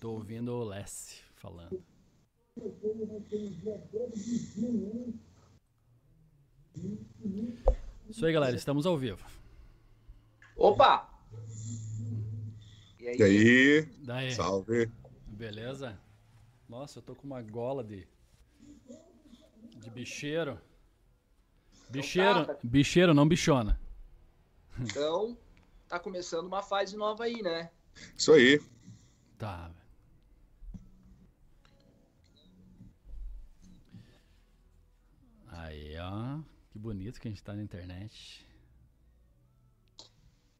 Tô ouvindo o Lessie falando. Isso aí, galera. Estamos ao vivo. Opa! E aí? E aí? Daí. Salve. Beleza? Nossa, eu tô com uma gola de. de bicheiro. Bicheiro, então tá. bicheiro, não bichona. Então, tá começando uma fase nova aí, né? Isso aí. Tá. Aí, ó. Que bonito que a gente tá na internet.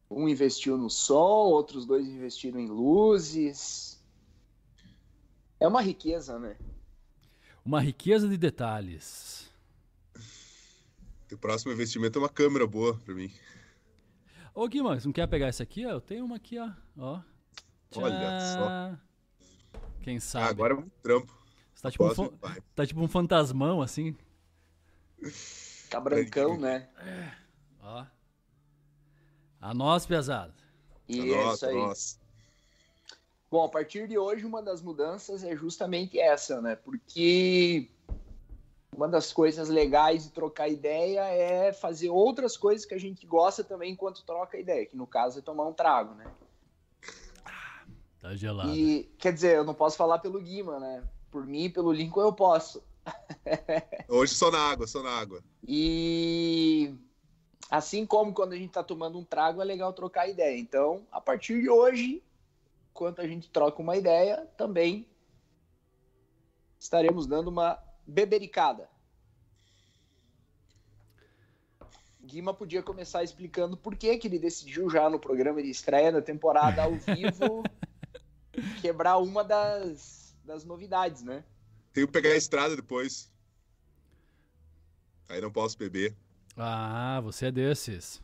Um investiu no som, outros dois investiram em luzes. É uma riqueza, né? Uma riqueza de detalhes. O próximo investimento é uma câmera boa pra mim. Ô, Guima, não quer pegar essa aqui? Eu tenho uma aqui, ó. ó. Olha só. Quem sabe? Ah, agora é um trampo. Você tá tipo, um tá tipo um fantasmão, assim. Tá brancão, né? É. Ó. A nós, pesado. Isso aí. Nossa. Bom, a partir de hoje, uma das mudanças é justamente essa, né? Porque uma das coisas legais de trocar ideia é fazer outras coisas que a gente gosta também enquanto troca ideia, que no caso é tomar um trago, né? Tá gelado. E, quer dizer, eu não posso falar pelo Guima, né? Por mim e pelo Lincoln eu posso. Hoje só na água, só na água. E assim como quando a gente tá tomando um trago, é legal trocar ideia. Então, a partir de hoje, enquanto a gente troca uma ideia, também estaremos dando uma bebericada. Guima podia começar explicando por que, que ele decidiu já no programa de estreia da temporada ao vivo quebrar uma das, das novidades, né? Tenho que pegar a estrada depois. Aí não posso beber. Ah, você é desses.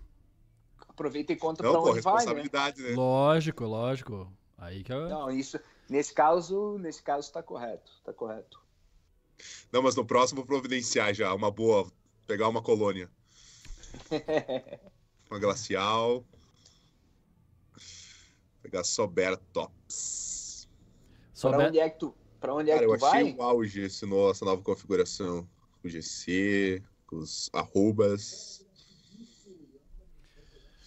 Aproveita e conta não, pra pô, onde vai, né? né? Lógico, lógico. Aí que eu... Não, isso, nesse caso, nesse caso tá correto, tá correto. Não, mas no próximo providenciar já, uma boa, pegar uma colônia. uma glacial. Pegar só Tops. Só pra onde é que tu, pra onde é Cara, que tu eu achei vai? um auge esse, essa nova configuração. O GC, os arrobas.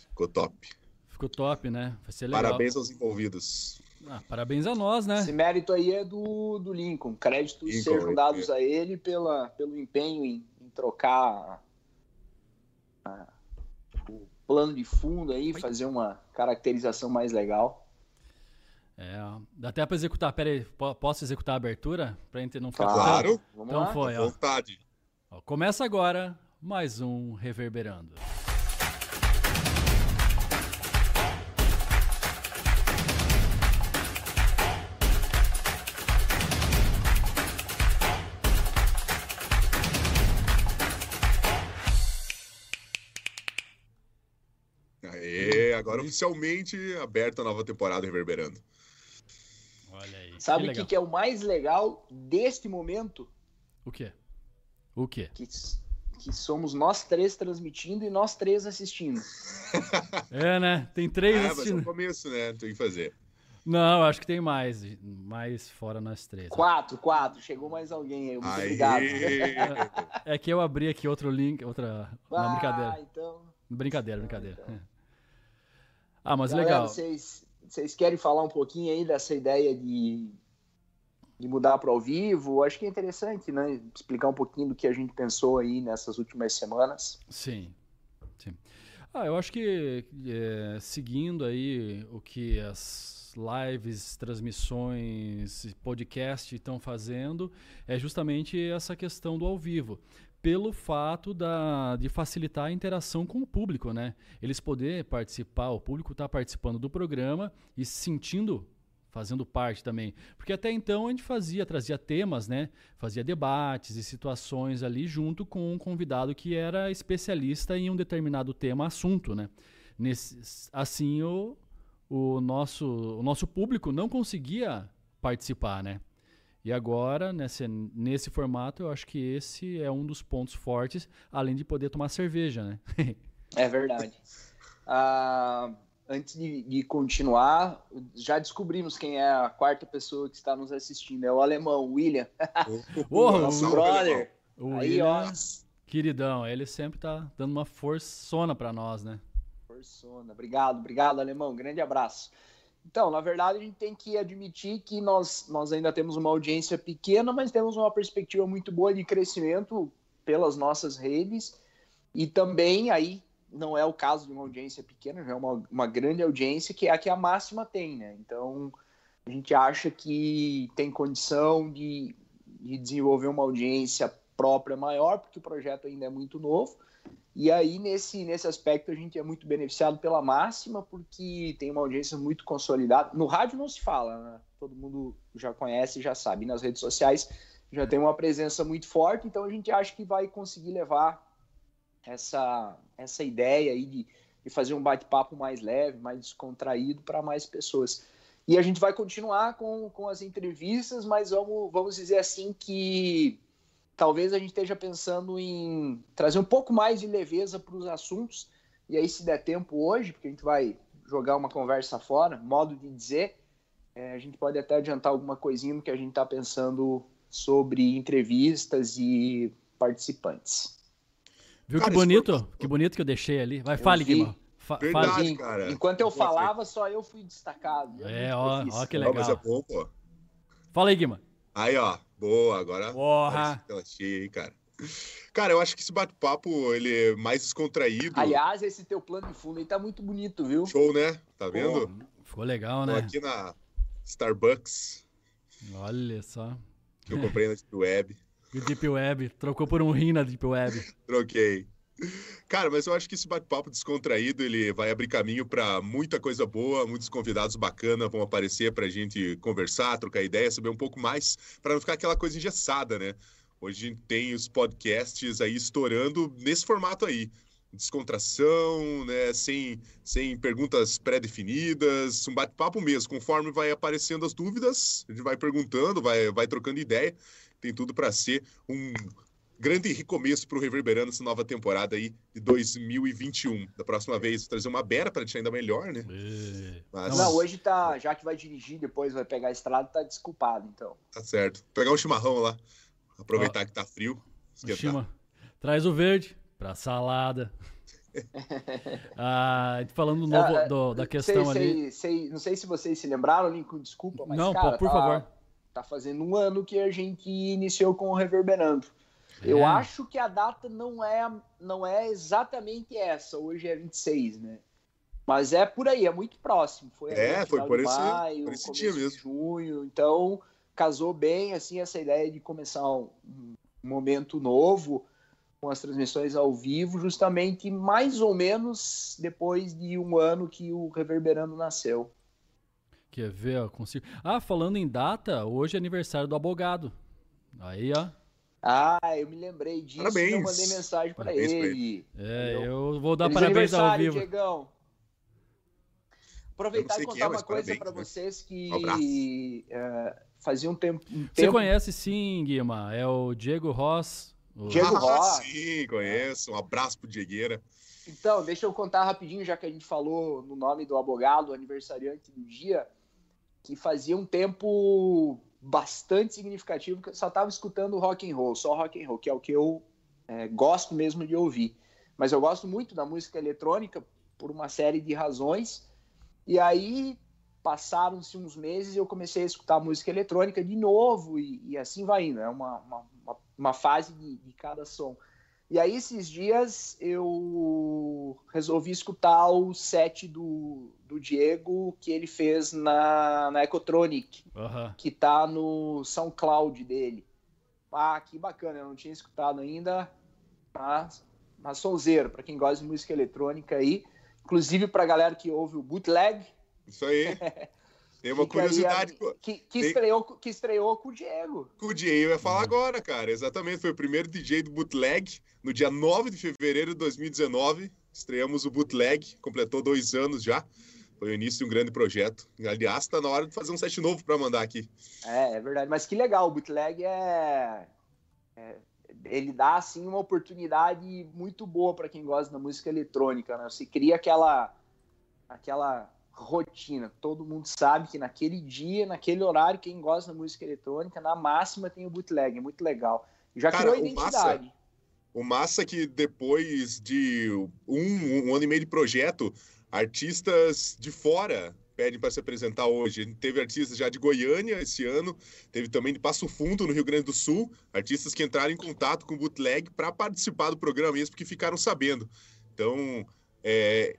Ficou top. Ficou top, né? Vai ser legal. Parabéns aos envolvidos. Ah, parabéns a nós, né? Esse mérito aí é do, do Lincoln. Créditos Lincoln, sejam dados é. a ele pela, pelo empenho em, em trocar a, o plano de fundo aí, fazer uma caracterização mais legal. É, dá até para executar. Pera aí, posso executar a abertura? Pra gente não ficar... Claro. Então lá. foi, ó. Vontade. ó. Começa agora mais um Reverberando. Agora oficialmente aberta a nova temporada reverberando. Olha aí. Sabe o que, que, é o mais legal deste momento? O quê? O quê? Que, que somos nós três transmitindo e nós três assistindo. é, né? Tem três ah, assistindo. Mas é o começo, né? Tem que fazer. Não, acho que tem mais. Mais fora nós três. Quatro, quatro. Chegou mais alguém aí. Muito aí. obrigado. É, é, que eu abri aqui outro link, outra. Ah, não, brincadeira. Então... Brincadeira, brincadeira. Então. Ah, mas Galera, legal. Vocês, vocês querem falar um pouquinho aí dessa ideia de, de mudar para ao vivo? Acho que é interessante, né? Explicar um pouquinho do que a gente pensou aí nessas últimas semanas. Sim, sim. Ah, eu acho que é, seguindo aí o que as lives, transmissões, podcast estão fazendo, é justamente essa questão do ao vivo pelo fato da, de facilitar a interação com o público, né? Eles poder participar, o público está participando do programa e se sentindo fazendo parte também. Porque até então a gente fazia, trazia temas, né? Fazia debates e situações ali junto com um convidado que era especialista em um determinado tema, assunto, né? Nesse, assim o, o, nosso, o nosso público não conseguia participar, né? E agora, nesse, nesse formato, eu acho que esse é um dos pontos fortes, além de poder tomar cerveja, né? é verdade. Ah, antes de, de, continuar, já descobrimos quem é a quarta pessoa que está nos assistindo. É o alemão, William. Oh, Nosso brother. O Aí, William, ó. Queridão, ele sempre tá dando uma forçona para nós, né? Forçona. Obrigado, obrigado, alemão. Grande abraço. Então, na verdade, a gente tem que admitir que nós, nós ainda temos uma audiência pequena, mas temos uma perspectiva muito boa de crescimento pelas nossas redes. E também aí não é o caso de uma audiência pequena, já é uma, uma grande audiência, que é a que a máxima tem, né? Então, a gente acha que tem condição de, de desenvolver uma audiência própria maior, porque o projeto ainda é muito novo. E aí, nesse, nesse aspecto, a gente é muito beneficiado pela máxima, porque tem uma audiência muito consolidada. No rádio não se fala, né? Todo mundo já conhece, já sabe. nas redes sociais já tem uma presença muito forte, então a gente acha que vai conseguir levar essa, essa ideia aí de, de fazer um bate-papo mais leve, mais descontraído para mais pessoas. E a gente vai continuar com, com as entrevistas, mas vamos, vamos dizer assim que talvez a gente esteja pensando em trazer um pouco mais de leveza para os assuntos. E aí, se der tempo hoje, porque a gente vai jogar uma conversa fora, modo de dizer, é, a gente pode até adiantar alguma coisinha no que a gente está pensando sobre entrevistas e participantes. Viu cara, que bonito? Foi... Que bonito que eu deixei ali. Vai, fale, Guima. Fa Verdade, cara. Enquanto eu falava, só eu fui destacado. É, ó, ó que legal. Mas é bom, pô. Fala aí, Guima. Aí, ó. Boa, agora. Porra! Ela cheia aí, cara. Cara, eu acho que esse bate-papo ele é mais descontraído. Aliás, esse teu plano de fundo aí tá muito bonito, viu? Show, né? Tá vendo? Pô, ficou legal, né? Tô aqui na Starbucks. Olha só. Que eu comprei na Deep Web. Deep Web. Trocou por um rim na Deep Web. Troquei. Cara, mas eu acho que esse bate-papo descontraído ele vai abrir caminho para muita coisa boa, muitos convidados bacanas vão aparecer para a gente conversar, trocar ideia, saber um pouco mais, para não ficar aquela coisa engessada, né? Hoje a gente tem os podcasts aí estourando nesse formato aí. Descontração, né? Sem, sem perguntas pré-definidas, um bate-papo mesmo. Conforme vai aparecendo as dúvidas, a gente vai perguntando, vai, vai trocando ideia. Tem tudo para ser um grande recomeço para o Reverberando essa nova temporada aí de 2021. Da próxima vez, trazer uma Bera para deixar ainda melhor, né? Mas... Não, hoje tá, já que vai dirigir, depois vai pegar a estrada, tá desculpado, então. Tá certo. Vou pegar um chimarrão lá, aproveitar que tá frio. Chima. Traz o verde pra salada. ah, falando do novo, ah, do, da questão sei, ali. Sei, não sei se vocês se lembraram, Lincoln, desculpa, mas. Não, cara, por tá, favor. Tá fazendo um ano que a gente iniciou com o Reverberando. É. Eu acho que a data não é, não é exatamente essa. Hoje é 26, né? Mas é por aí, é muito próximo. Foi é, foi por esse, maio, por esse dia mesmo. junho. Então, casou bem, assim, essa ideia de começar um, um momento novo com as transmissões ao vivo, justamente mais ou menos depois de um ano que o Reverberando nasceu. Quer ver? Eu consigo. Ah, falando em data, hoje é aniversário do abogado. Aí, ó. Ah, eu me lembrei disso parabéns. eu mandei mensagem para ele. ele. É, eu vou dar Feliz parabéns ao vivo. Diegão. Aproveitar e contar é, uma coisa para né? vocês que um é, fazia um tempo, um Você conhece sim, Guima? É o Diego Ross. O... Diego ah, Ross. Sim, conheço. Um abraço pro Diegueira. Então, deixa eu contar rapidinho, já que a gente falou no nome do abogado, aniversariante do dia, que fazia um tempo bastante significativo que eu só estava escutando rock and roll, só rock and roll, que é o que eu é, gosto mesmo de ouvir. Mas eu gosto muito da música eletrônica por uma série de razões. E aí passaram-se uns meses e eu comecei a escutar música eletrônica de novo e, e assim vai indo. É uma, uma, uma fase de, de cada som. E aí, esses dias, eu resolvi escutar o set do, do Diego que ele fez na, na Ecotronic, uhum. que tá no SoundCloud dele. Ah, que bacana, eu não tinha escutado ainda, mas, mas sonzeiro, para quem gosta de música eletrônica aí. Inclusive para galera que ouve o bootleg. Isso aí. Tem uma curiosidade. Que, que, Tem... estreou, que estreou com o Diego. Com o Diego, eu ia falar agora, cara. Exatamente, foi o primeiro DJ do Bootleg, no dia 9 de fevereiro de 2019. Estreamos o Bootleg, completou dois anos já. Foi o início de um grande projeto. Aliás, está na hora de fazer um set novo para mandar aqui. É, é verdade. Mas que legal, o Bootleg é... é... Ele dá, assim, uma oportunidade muito boa para quem gosta da música eletrônica, né? Você cria aquela aquela rotina. Todo mundo sabe que naquele dia, naquele horário, quem gosta da música eletrônica, na máxima tem o bootleg, é muito legal. Já Cara, criou identidade. Massa, o massa que depois de um, um ano e meio de projeto, artistas de fora pedem para se apresentar hoje. A gente teve artistas já de Goiânia esse ano, teve também de Passo Fundo, no Rio Grande do Sul, artistas que entraram em contato com o Bootleg para participar do programa mesmo, porque ficaram sabendo. Então, é,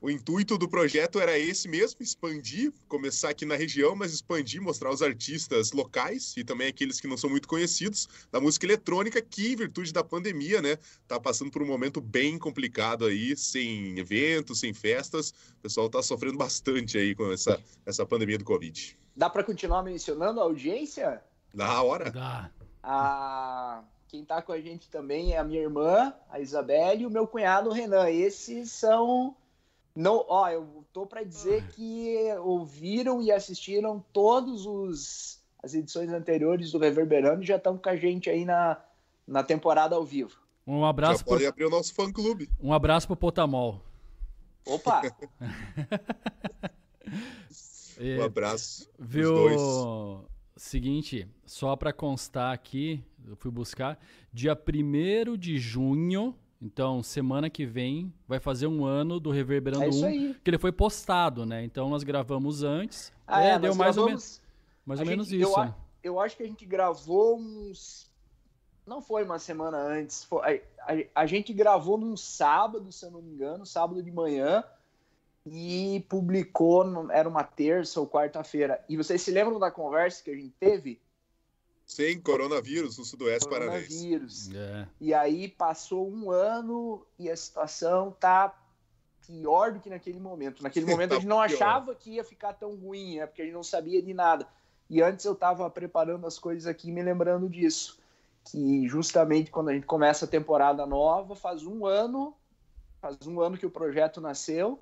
o intuito do projeto era esse mesmo, expandir, começar aqui na região, mas expandir, mostrar os artistas locais e também aqueles que não são muito conhecidos da música eletrônica, que em virtude da pandemia, né, tá passando por um momento bem complicado aí, sem eventos, sem festas. O pessoal tá sofrendo bastante aí com essa, essa pandemia do Covid. Dá para continuar mencionando a audiência? Na hora. Dá. A quem tá com a gente também é a minha irmã, a Isabelle, e o meu cunhado, o Renan. Esses são não, ó, eu tô para dizer que ouviram e assistiram todos os as edições anteriores do Reverberando e já estão com a gente aí na, na temporada ao vivo. Um abraço. Já pode abrir o nosso fã clube. Um abraço pro Potamol. Opa. um abraço. Viu? Seguinte, só para constar aqui, eu fui buscar dia 1 de junho então, semana que vem vai fazer um ano do Reverberando é 1, que ele foi postado, né? Então nós gravamos antes. Ah, é, é deu mais gravamos... ou menos mais ou gente, menos isso. Eu, né? eu acho que a gente gravou uns não foi uma semana antes, foi... a, a, a, gente gravou num sábado, se eu não me engano, sábado de manhã, e publicou, era uma terça ou quarta-feira. E vocês se lembram da conversa que a gente teve? Sem coronavírus no sudoeste coronavírus. paranense. É. E aí passou um ano e a situação tá pior do que naquele momento. Naquele momento tá a gente não pior. achava que ia ficar tão ruim, né? Porque a gente não sabia de nada. E antes eu estava preparando as coisas aqui me lembrando disso. Que justamente quando a gente começa a temporada nova, faz um ano, faz um ano que o projeto nasceu,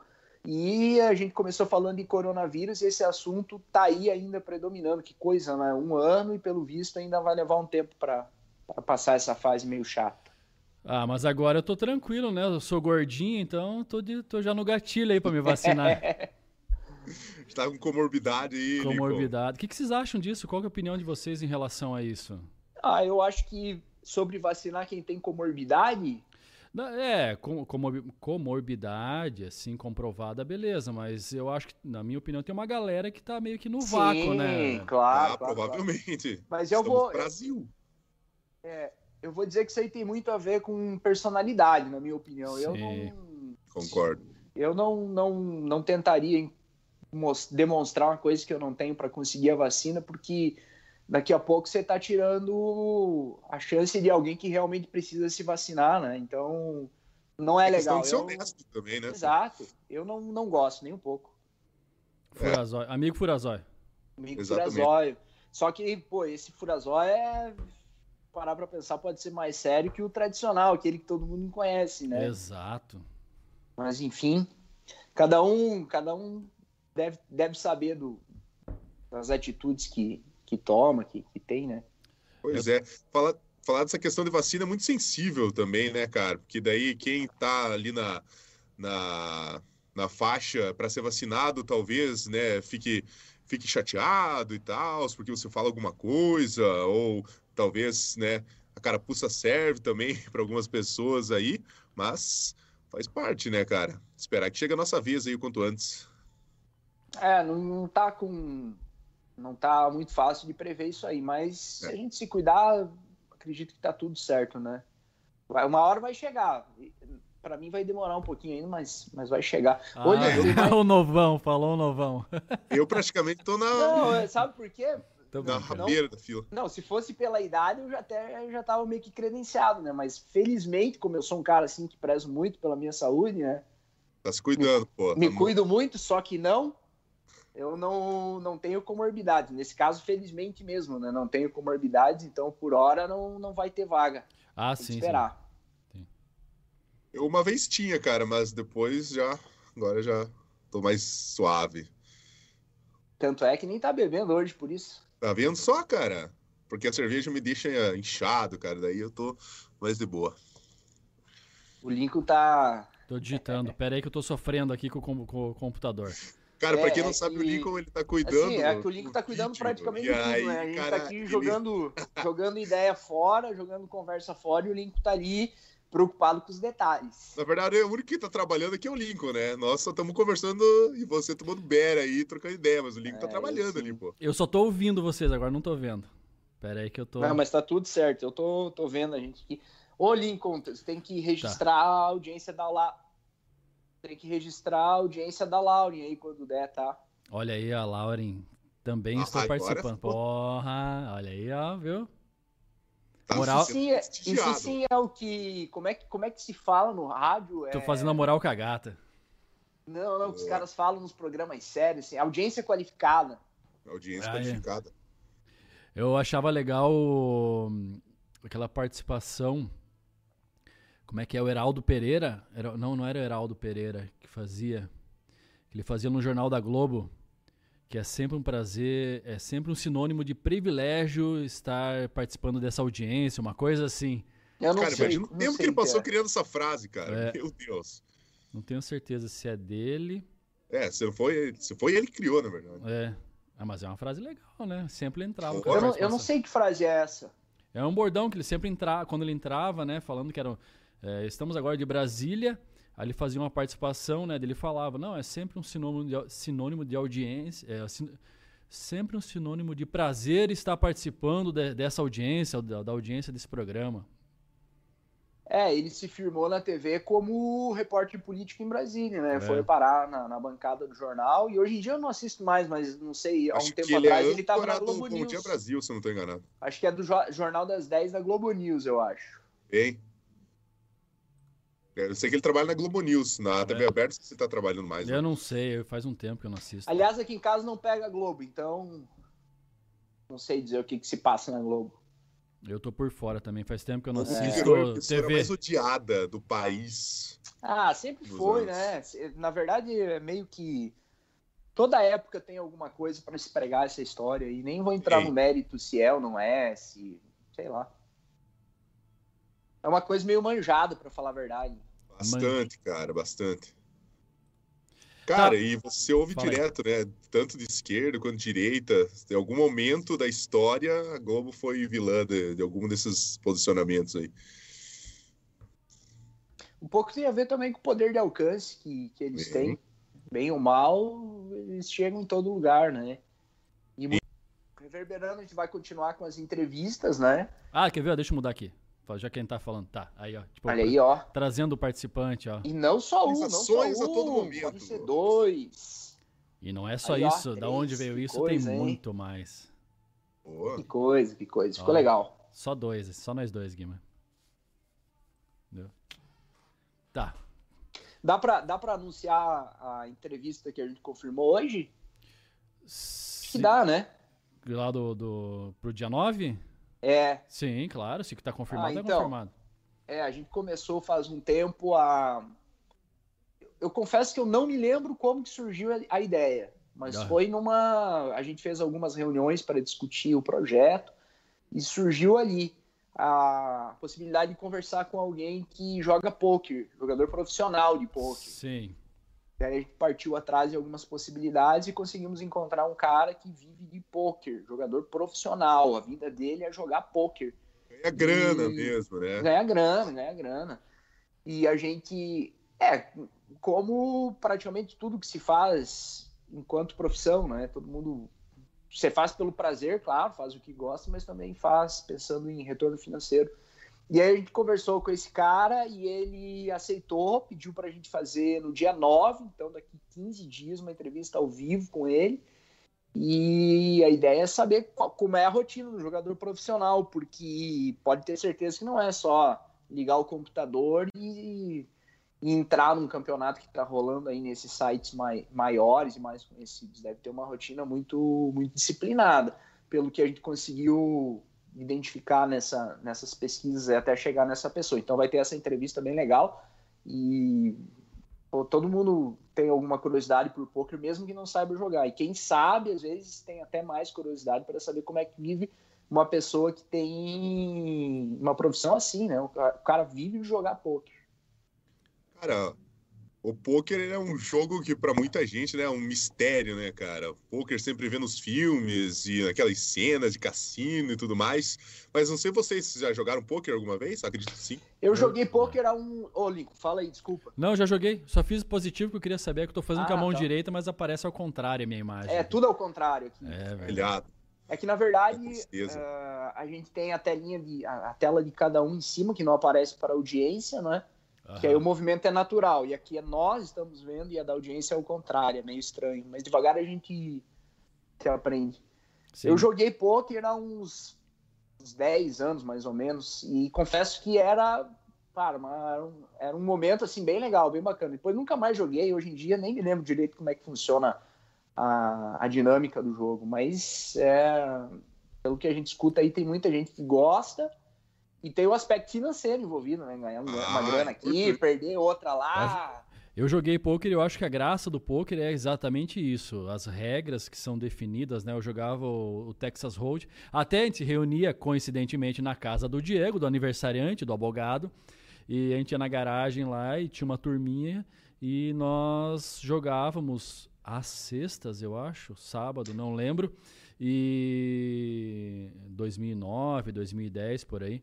e a gente começou falando de coronavírus e esse assunto tá aí ainda predominando. Que coisa, né? Um ano e pelo visto ainda vai levar um tempo para passar essa fase meio chata. Ah, mas agora eu tô tranquilo, né? Eu sou gordinho, então tô, de, tô já no gatilho aí para me vacinar. Está com comorbidade aí. Comorbidade. O que, que vocês acham disso? Qual é a opinião de vocês em relação a isso? Ah, eu acho que sobre vacinar quem tem comorbidade, é, com, comorbidade, assim, comprovada, beleza, mas eu acho que, na minha opinião, tem uma galera que tá meio que no Sim, vácuo, né? claro. Ah, claro provavelmente. Claro. Mas eu Estamos vou. Brasil. É, eu vou dizer que isso aí tem muito a ver com personalidade, na minha opinião. Sim. Eu não. Concordo. Eu não, não, não tentaria demonstrar uma coisa que eu não tenho para conseguir a vacina, porque daqui a pouco você está tirando a chance de alguém que realmente precisa se vacinar, né? Então, não é, é legal. De ser honesto eu... também, né? Exato. Eu não, não gosto nem um pouco. Furazói. É. Amigo Furazói. Amigo Exatamente. Furazói. Só que, pô, esse Furazói é... Parar pra pensar, pode ser mais sério que o tradicional, aquele que todo mundo conhece, né? Exato. Mas, enfim, cada um, cada um deve, deve saber do, das atitudes que, que toma, que, que tem, né? Pois é. Fala, falar dessa questão de vacina é muito sensível também, né, cara? Porque daí quem tá ali na, na, na faixa para ser vacinado, talvez, né, fique, fique chateado e tal, porque você fala alguma coisa, ou talvez, né, a carapuça serve também para algumas pessoas aí, mas faz parte, né, cara? Esperar que chegue a nossa vez aí o quanto antes. É, não, não tá com não tá muito fácil de prever isso aí, mas se a é. gente se cuidar, acredito que tá tudo certo, né? Vai, uma hora vai chegar. Para mim vai demorar um pouquinho ainda, mas, mas vai chegar. Ah, Olha, vai... o novão, falou o novão. Eu praticamente tô na. Não, é, sabe por quê? Na rabeira da fila. Não, se fosse pela idade, eu já até eu já tava meio que credenciado, né? Mas felizmente, como eu sou um cara assim que prezo muito pela minha saúde, né? Tá se cuidando, me, pô. Me tá cuido muito, só que não eu não, não tenho comorbidade. Nesse caso, felizmente mesmo, né? Não tenho comorbidade, então por hora não, não vai ter vaga. Ah, Tem sim. Esperar. Sim. Eu uma vez tinha, cara, mas depois já. Agora já tô mais suave. Tanto é que nem tá bebendo hoje por isso. Tá vendo só, cara? Porque a cerveja me deixa inchado, cara. Daí eu tô mais de boa. O Lincoln tá Tô digitando. Pera aí que eu tô sofrendo aqui com, com, com o computador. Cara, é, pra quem não é sabe, que... o Lincoln ele tá cuidando. Assim, é que o Lincoln tá cuidando vídeo, praticamente de tudo, aí, né? A gente tá cara, tá aqui ele... jogando, jogando ideia fora, jogando conversa fora, e o Lincoln tá ali preocupado com os detalhes. Na verdade, o único que tá trabalhando aqui é o Lincoln, né? Nós só estamos conversando e você tomando beira aí, trocando ideia, mas o Lincoln tá é, tá trabalhando ali, pô. Eu só tô ouvindo vocês agora, não tô vendo. Pera aí que eu tô. Não, mas tá tudo certo. Eu tô, tô vendo a gente aqui. Ô, Lincoln, você tem que registrar tá. a audiência da La... Tem que registrar a audiência da Lauren aí quando der, tá? Olha aí, a Lauren também ah, está participando. Porra, olha aí, ó, viu? Tá moral... Isso sim, é, isso sim é o que. Como é que, como é que se fala no rádio? Tô é... fazendo a moral com a gata. Não, não, que os caras falam nos programas sérios, assim, audiência qualificada. Audiência ah, qualificada. É. Eu achava legal aquela participação. Como é que é? O Heraldo Pereira? Era, não, não era o Heraldo Pereira que fazia. Ele fazia no Jornal da Globo que é sempre um prazer, é sempre um sinônimo de privilégio estar participando dessa audiência, uma coisa assim. Eu não cara, sei, imagina o tempo que ele passou é. criando essa frase, cara. É, Meu Deus. Não tenho certeza se é dele. É, se foi, se foi ele que criou, na verdade. É. Ah, mas é uma frase legal, né? Sempre entrava. Eu não, eu não sei que frase é essa. É um bordão que ele sempre entrava, quando ele entrava, né? Falando que era. É, estamos agora de Brasília ele fazia uma participação, né? Ele falava, não, é sempre um sinônimo de, sinônimo de audiência, é, sin, sempre um sinônimo de prazer estar participando de, dessa audiência, da, da, audiência desse programa. É, ele se firmou na TV como repórter político em Brasília, né? É. Foi parar na, na, bancada do jornal e hoje em dia eu não assisto mais, mas não sei, há um tempo ele é atrás é ele estava na Globo News. Dia Brasil, se eu não estou enganado. Acho que é do Jornal das 10 da Globo News, eu acho. Bem, eu sei que ele trabalha na Globo News, na TV é. aberta, você está trabalhando mais. Eu né? não sei, faz um tempo que eu não assisto. Aliás, aqui em casa não pega Globo, então não sei dizer o que, que se passa na Globo. Eu tô por fora também, faz tempo que eu não assisto é. TV. mais odiada do país. Ah, sempre foi, anos. né? Na verdade, é meio que toda época tem alguma coisa para se pregar essa história e nem vou entrar Ei. no mérito se é ou não é, se sei lá. É uma coisa meio manjada, para falar a verdade. Bastante, cara, bastante. Cara, tá. e você ouve Fala direto, aí. né? Tanto de esquerda quanto de direita. Em algum momento da história, a Globo foi vilã de, de algum desses posicionamentos aí. Um pouco tem a ver também com o poder de alcance que, que eles Bem. têm. Bem ou mal, eles chegam em todo lugar, né? E, e... reverberando, a gente vai continuar com as entrevistas, né? Ah, quer ver? Deixa eu mudar aqui. Já quem tá falando, tá. Aí, ó. Tipo, Olha aí, ó. Trazendo o participante, ó. E não só um, não só um. a todo momento. Pode ser dois. E não é só aí, isso. Ó, da onde veio isso, coisa, tem hein? muito mais. Boa. Que coisa, que coisa. Ficou ó, legal. Só dois, só nós dois, Guima. Entendeu? Tá. Dá pra, dá pra anunciar a entrevista que a gente confirmou hoje? Se... Que dá, né? Lá do, do, pro dia 9? É. Sim, claro, se está confirmado, ah, é então, é confirmado. É, a gente começou faz um tempo a. Eu confesso que eu não me lembro como que surgiu a ideia, mas ah. foi numa. A gente fez algumas reuniões para discutir o projeto e surgiu ali a possibilidade de conversar com alguém que joga poker, jogador profissional de poker. Sim. E aí a gente partiu atrás de algumas possibilidades e conseguimos encontrar um cara que vive de poker, jogador profissional. A vida dele é jogar poker. Ganha grana e... mesmo, né? Ganha grana, ganha grana. E a gente, é, como praticamente tudo que se faz enquanto profissão, né? Todo mundo você faz pelo prazer, claro, faz o que gosta, mas também faz pensando em retorno financeiro. E aí a gente conversou com esse cara e ele aceitou, pediu para a gente fazer no dia 9, então daqui 15 dias, uma entrevista ao vivo com ele. E a ideia é saber qual, como é a rotina do jogador profissional, porque pode ter certeza que não é só ligar o computador e, e entrar num campeonato que está rolando aí nesses sites mai, maiores e mais conhecidos. Deve ter uma rotina muito, muito disciplinada, pelo que a gente conseguiu identificar nessa, nessas pesquisas até chegar nessa pessoa. Então vai ter essa entrevista bem legal e pô, todo mundo tem alguma curiosidade por poker, mesmo que não saiba jogar. E quem sabe, às vezes, tem até mais curiosidade para saber como é que vive uma pessoa que tem uma profissão assim, né? O cara vive jogar poker. Cara, o poker é um jogo que para muita gente né, é um mistério, né, cara? O poker sempre vê nos filmes e aquelas cenas de cassino e tudo mais. Mas não sei vocês já jogaram poker alguma vez? Acredito que sim. Eu joguei poker há um. Ô, oh, Lincoln, fala aí, desculpa. Não, já joguei. Só fiz positivo que eu queria saber que eu tô fazendo ah, com a mão tá. direita, mas aparece ao contrário a minha imagem. É, tudo ao contrário aqui. É, verdade. É que na verdade uh, a gente tem a telinha de a, a tela de cada um em cima que não aparece para a audiência, né? Uhum. Que aí o movimento é natural. E aqui é nós estamos vendo e a da audiência é o contrário, é meio estranho. Mas devagar a gente se aprende. Sim. Eu joguei poker há uns, uns 10 anos, mais ou menos, e confesso que era, cara, era, um, era um momento assim bem legal, bem bacana. Depois nunca mais joguei, hoje em dia nem me lembro direito como é que funciona a, a dinâmica do jogo, mas é, pelo que a gente escuta aí, tem muita gente que gosta e tem o aspecto financeiro envolvido, né? Ganhar uma ah, grana aqui, perder outra lá. Eu joguei poker e eu acho que a graça do poker é exatamente isso. As regras que são definidas, né? Eu jogava o, o Texas Hold. Até a gente reunia, coincidentemente, na casa do Diego, do aniversariante, do abogado. E a gente ia na garagem lá e tinha uma turminha. E nós jogávamos às sextas, eu acho, sábado, não lembro. E 2009, 2010, por aí.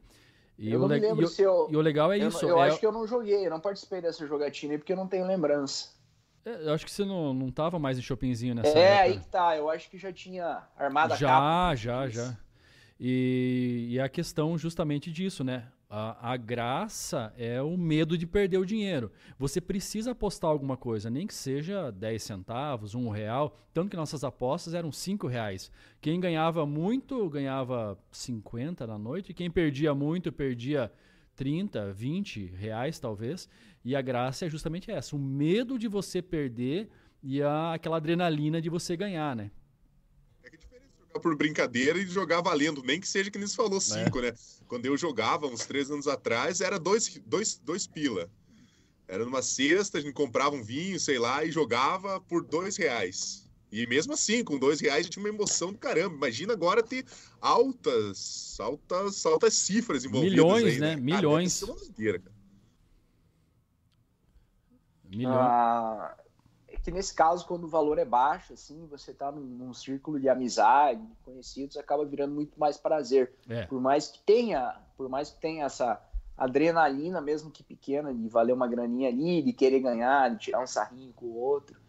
E eu me lembro e eu. E o legal é eu, isso. Eu é... acho que eu não joguei, eu não participei dessa jogatina aí porque eu não tenho lembrança. É, eu acho que você não, não tava mais em shoppingzinho nessa é, época. É, aí que tá. Eu acho que já tinha armada já, a capa. Já, já, já. E, e a questão justamente disso, né? A, a, graça é o medo de perder o dinheiro. Você precisa apostar alguma coisa, nem que seja 10 centavos, um real. Tanto que nossas apostas eram 5 reais. Quem ganhava muito, ganhava 50 na noite. Quem perdia muito, perdia 30, 20 reais talvez. E a graça é justamente essa: o medo de você perder e a, aquela adrenalina de você ganhar, né? Por brincadeira e jogar valendo, nem que seja que nem se falou cinco, é. né? Quando eu jogava, uns três anos atrás, era dois, dois, dois pila. Era numa cesta, a gente comprava um vinho, sei lá, e jogava por dois reais. E mesmo assim, com dois reais, tinha uma emoção do caramba. Imagina agora ter altas, altas, altas cifras envolvidas. Milhões, aí, né? né? Milhões. Cara, Milhões. Ah, que nesse caso, quando o valor é baixo, assim, você está num, num, círculo de amizade, de conhecidos, acaba virando muito mais prazer. É. Por mais que tenha, por mais que tenha essa adrenalina, mesmo que pequena, de valer uma graninha ali, de querer ganhar, de tirar um sarrinho com o outro.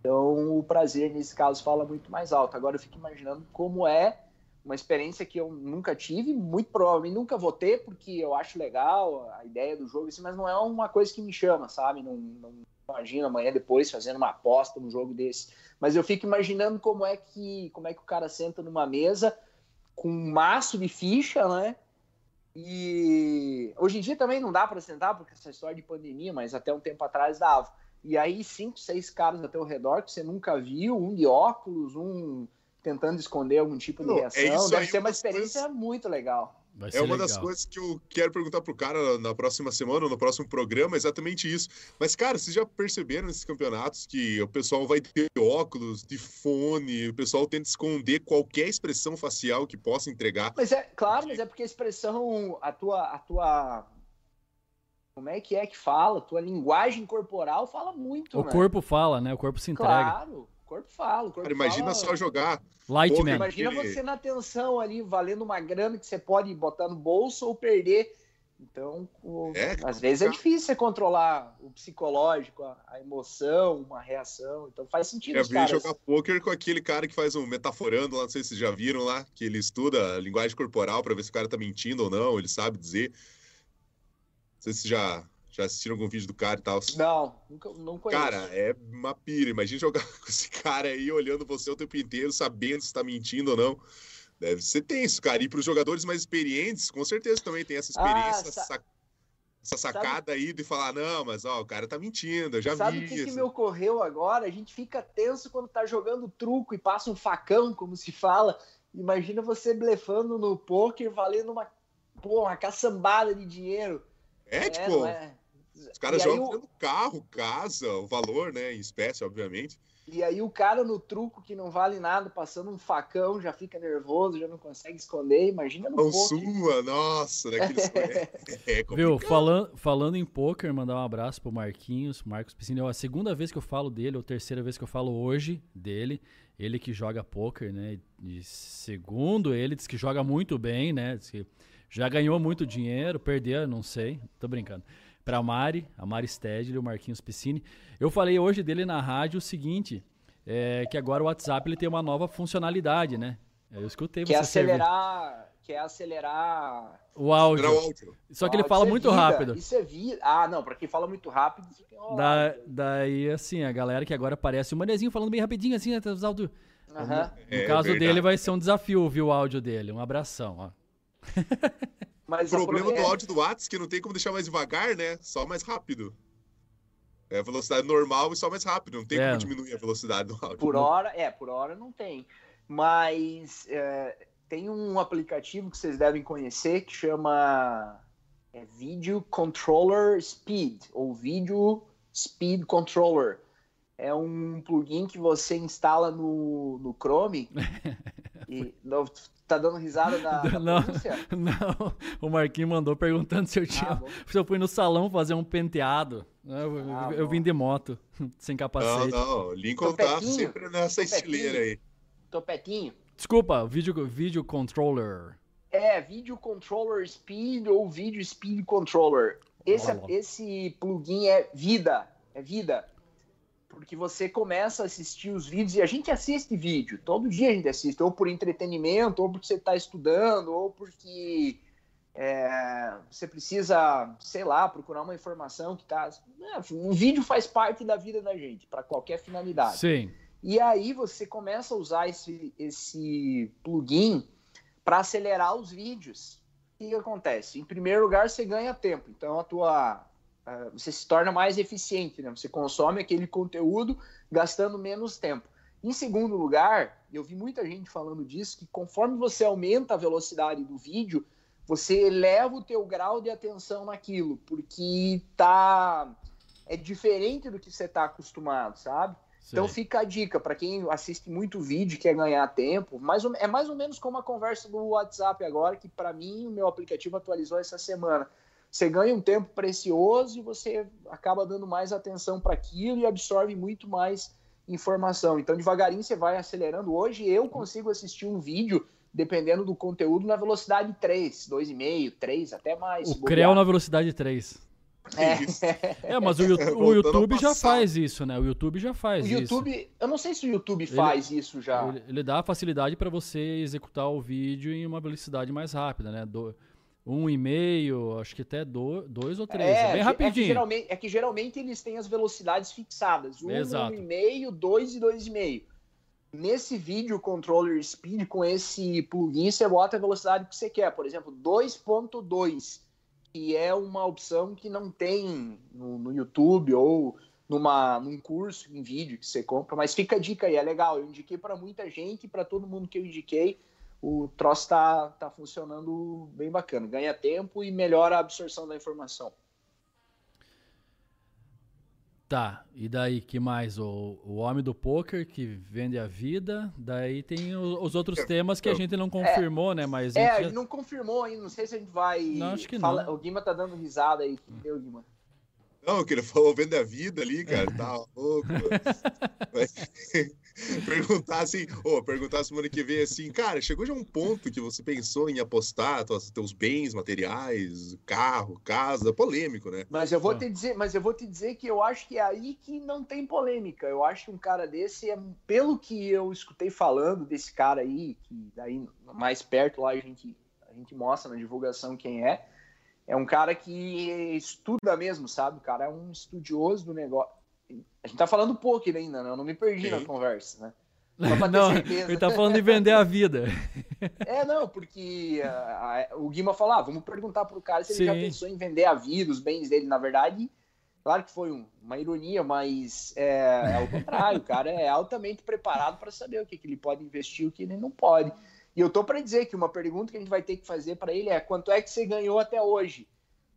Então, o prazer nesse caso fala muito mais alto. Agora eu fico imaginando como é uma experiência que eu nunca tive, muito provavelmente nunca vou ter, porque eu acho legal a ideia do jogo, assim, mas não é uma coisa que me chama, sabe? Não, não imagino amanhã depois fazendo uma aposta num jogo desse. Mas eu fico imaginando como é que como é que o cara senta numa mesa com um maço de ficha, né? E hoje em dia também não dá para sentar porque essa história de pandemia, mas até um tempo atrás dava. E aí cinco, seis caras ao teu redor que você nunca viu, um de óculos, um tentando esconder algum tipo de é reação. É Deve ser uma experiência coisas... muito legal é uma legal. das coisas que eu quero perguntar pro cara na próxima semana, no próximo programa, exatamente isso. Mas, cara, vocês já perceberam nesses campeonatos que o pessoal vai ter óculos, de fone, o pessoal tenta esconder qualquer expressão facial que possa entregar. Mas é, claro, mas é porque a expressão, a tua, a tua como é que é que fala? Tua linguagem corporal fala muito. O né? corpo fala, né? O corpo se entrega. Claro corpo fala. O corpo Cara, imagina fala, só jogar. Lightman. Imagina você na tensão ali, valendo uma grana que você pode botar no bolso ou perder. Então, o... é, às vezes é difícil você controlar o psicológico, a, a, emoção, uma reação. Então faz sentido. Eu vi jogar poker com aquele cara que faz um metaforando lá, não sei se vocês já viram lá, que ele estuda a linguagem corporal para ver se o cara tá mentindo ou não, ele sabe dizer. Não sei se já já assistiram algum vídeo do cara e tal? Não, nunca, não conheço. Cara, é uma pira. Imagina jogar com esse cara aí olhando você o tempo inteiro, sabendo se tá mentindo ou não. Deve ser tenso, cara. E para os jogadores mais experientes, com certeza também tem essa experiência, ah, sa essa sacada sabe... aí de falar, não, mas ó, o cara tá mentindo, eu já sabe vi. Sabe o que, que, me ocorreu agora? A gente fica tenso quando tá jogando truco e passa um facão, como se fala. Imagina você blefando no poker valendo uma, pô, uma caçambada de dinheiro. É, é tipo. É? Os caras jogam o... carro, casa, o valor, né? Em espécie, obviamente. E aí o cara no truco que não vale nada, passando um facão, já fica nervoso, já não consegue esconder. Imagina no poker. sua, nossa, daqueles... é, é Viu, falando, falando em poker, mandar um abraço pro Marquinhos, Marcos Piscina. É a segunda vez que eu falo dele, ou terceira vez que eu falo hoje dele. Ele que joga poker, né? E segundo ele, diz que joga muito bem, né? Diz que já ganhou muito dinheiro, perdeu, não sei, tô brincando para a Mari, a Mari Stedley, o Marquinhos Piscine. Eu falei hoje dele na rádio o seguinte, é, que agora o WhatsApp ele tem uma nova funcionalidade, né? Eu escutei você. Quer acelerar, quer acelerar o áudio. O áudio. Só que ele fala é muito vida. rápido. Isso é vida. Ah, não, para quem fala muito rápido, tem da, Daí, assim, a galera que agora aparece o manezinho falando bem rapidinho, assim, até os áudios. Uhum. No, é, caso dele, vai ser um desafio ouvir o áudio dele. Um abração, ó. Mas o problema do áudio do WhatsApp é que não tem como deixar mais devagar, né? Só mais rápido. É velocidade normal e só mais rápido. Não tem é. como diminuir a velocidade do áudio. Por hora, é, por hora não tem. Mas é, tem um aplicativo que vocês devem conhecer que chama é, Video Controller Speed, ou Video Speed Controller. É um plugin que você instala no, no Chrome. e, no, Tá dando risada da, da não, não, o Marquinhos mandou perguntando se eu tinha. Ah, se eu fui no salão fazer um penteado. Eu, ah, eu vim de moto, sem capacete. Não, não, Lincoln tá sempre nessa estileira aí. Topetinho. Desculpa, vídeo, vídeo controller. É, vídeo controller speed ou vídeo speed controller. Esse, esse plugin é vida, é vida porque você começa a assistir os vídeos e a gente assiste vídeo, todo dia a gente assiste, ou por entretenimento, ou porque você está estudando, ou porque é, você precisa, sei lá, procurar uma informação que está. Né, um vídeo faz parte da vida da gente, para qualquer finalidade. Sim. E aí você começa a usar esse, esse plugin para acelerar os vídeos. O que, que acontece? Em primeiro lugar, você ganha tempo. Então a tua você se torna mais eficiente, né? Você consome aquele conteúdo gastando menos tempo. Em segundo lugar, eu vi muita gente falando disso, que conforme você aumenta a velocidade do vídeo, você eleva o teu grau de atenção naquilo, porque tá é diferente do que você está acostumado, sabe? Sim. Então fica a dica para quem assiste muito vídeo quer ganhar tempo, mais ou, é mais ou menos como a conversa do WhatsApp agora, que para mim o meu aplicativo atualizou essa semana você ganha um tempo precioso e você acaba dando mais atenção para aquilo e absorve muito mais informação. Então, devagarinho você vai acelerando. Hoje eu consigo assistir um vídeo, dependendo do conteúdo, na velocidade 3, 2,5, 3, até mais. O CREL na velocidade 3. É. é, mas o, o YouTube já faz isso, né? O YouTube já faz o YouTube, isso. Eu não sei se o YouTube faz ele, isso já. Ele, ele, dá a facilidade para você executar o vídeo em uma velocidade mais rápida, né? Do, um e meio, acho que até do, dois ou três. É, é bem rapidinho. É que, geralmente, é que geralmente eles têm as velocidades fixadas. Um, Exato. um e meio, dois e dois e meio. Nesse vídeo controller speed, com esse plugin, você bota a velocidade que você quer. Por exemplo, 2.2, que é uma opção que não tem no, no YouTube ou numa, num curso em vídeo que você compra. Mas fica a dica aí, é legal. Eu indiquei para muita gente, para todo mundo que eu indiquei o troço está tá funcionando bem bacana. Ganha tempo e melhora a absorção da informação. Tá, e daí que mais? O, o homem do poker que vende a vida, daí tem o, os outros temas que a gente não confirmou, é, né? Mas é, a gente não confirmou ainda, não sei se a gente vai. Não, acho que fala, não. O Guima tá dando risada aí. Que deu, Guima? Não, que ele falou vende a vida ali, cara, tá louco. perguntar assim, oh, perguntar semana que vem assim, cara, chegou já um ponto que você pensou em apostar tuas, teus bens materiais, carro, casa, polêmico, né? Mas eu vou te dizer, mas eu vou te dizer que eu acho que é aí que não tem polêmica. Eu acho que um cara desse é, pelo que eu escutei falando desse cara aí, que daí mais perto lá a gente a gente mostra na divulgação quem é. É um cara que estuda mesmo, sabe? O cara é um estudioso do negócio a gente tá falando poker ainda, né? Eu não me perdi Sim. na conversa, né? Não, ele tá falando de vender a vida. É, não, porque a, a, o Guima falou, ah, vamos perguntar pro cara se Sim. ele já pensou em vender a vida, os bens dele. Na verdade, claro que foi um, uma ironia, mas é, é o contrário. o cara é altamente preparado para saber o que, que ele pode investir e o que ele não pode. E eu tô para dizer que uma pergunta que a gente vai ter que fazer para ele é quanto é que você ganhou até hoje?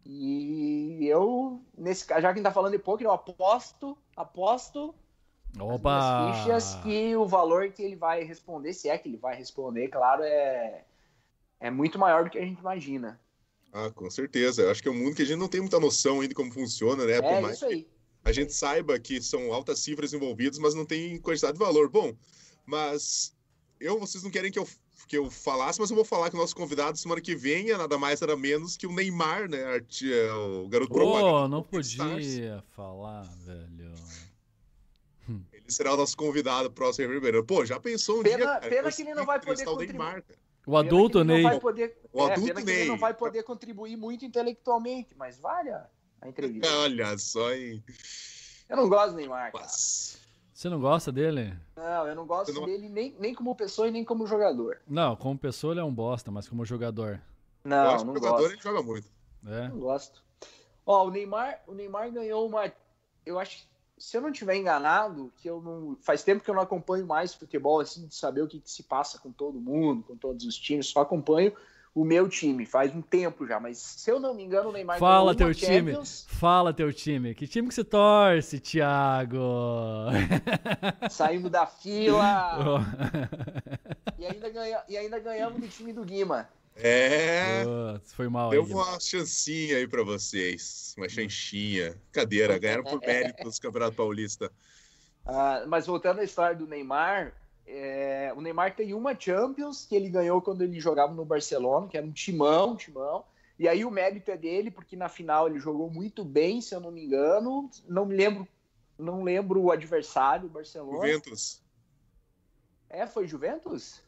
E eu, nesse já que a gente tá falando de poker, eu aposto, aposto Opa! as fichas que o valor que ele vai responder, se é que ele vai responder, claro, é, é muito maior do que a gente imagina. Ah, com certeza. Eu acho que é um mundo que a gente não tem muita noção ainda de como funciona, né? É isso aí. a gente saiba que são altas cifras envolvidas, mas não tem quantidade de valor. Bom, mas eu, vocês não querem que eu, que eu falasse, mas eu vou falar que o nosso convidado semana que vem é nada mais, nada menos que o Neymar, né? É o garoto Pô, não podia Stars. falar, velho. Ele será o nosso convidado próximo Ribeirão. Pô, já pensou um pena, dia? Cara, pena que ele não vai poder contribuir. Neymar, o adulto Ney. Poder, o é, adulto Ney. ele não vai poder contribuir muito intelectualmente, mas vale a, entrevista. Olha só, hein? Eu não gosto do Neymar, cara. Você não gosta dele? Não, eu não gosto não... dele nem, nem como pessoa e nem como jogador. Não, como pessoa ele é um bosta, mas como jogador. Não, eu acho não jogador ele joga muito. É. Não gosto. Ó, o Neymar, o Neymar ganhou uma. Eu acho se eu não tiver enganado, que eu não faz tempo que eu não acompanho mais futebol assim de saber o que, que, se passa com todo mundo, com todos os times, só acompanho o meu time faz um tempo já, mas se eu não me engano, o Neymar Fala teu Champions. time. Fala teu time. Que time que você torce, Thiago? Saímos da fila. e, ainda ganha, e ainda ganhamos do time do Guima. É. foi mal Deu aí, uma chancinha aí para vocês. Uma chanchinha. Cadeira, ganharam por mérito do Campeonato Paulista. Ah, mas voltando à história do Neymar, é, o Neymar tem uma Champions que ele ganhou quando ele jogava no Barcelona, que era um timão, um timão. E aí o mérito é dele, porque na final ele jogou muito bem, se eu não me engano. Não me lembro, não lembro o adversário, o Barcelona. Juventus. É, foi Juventus?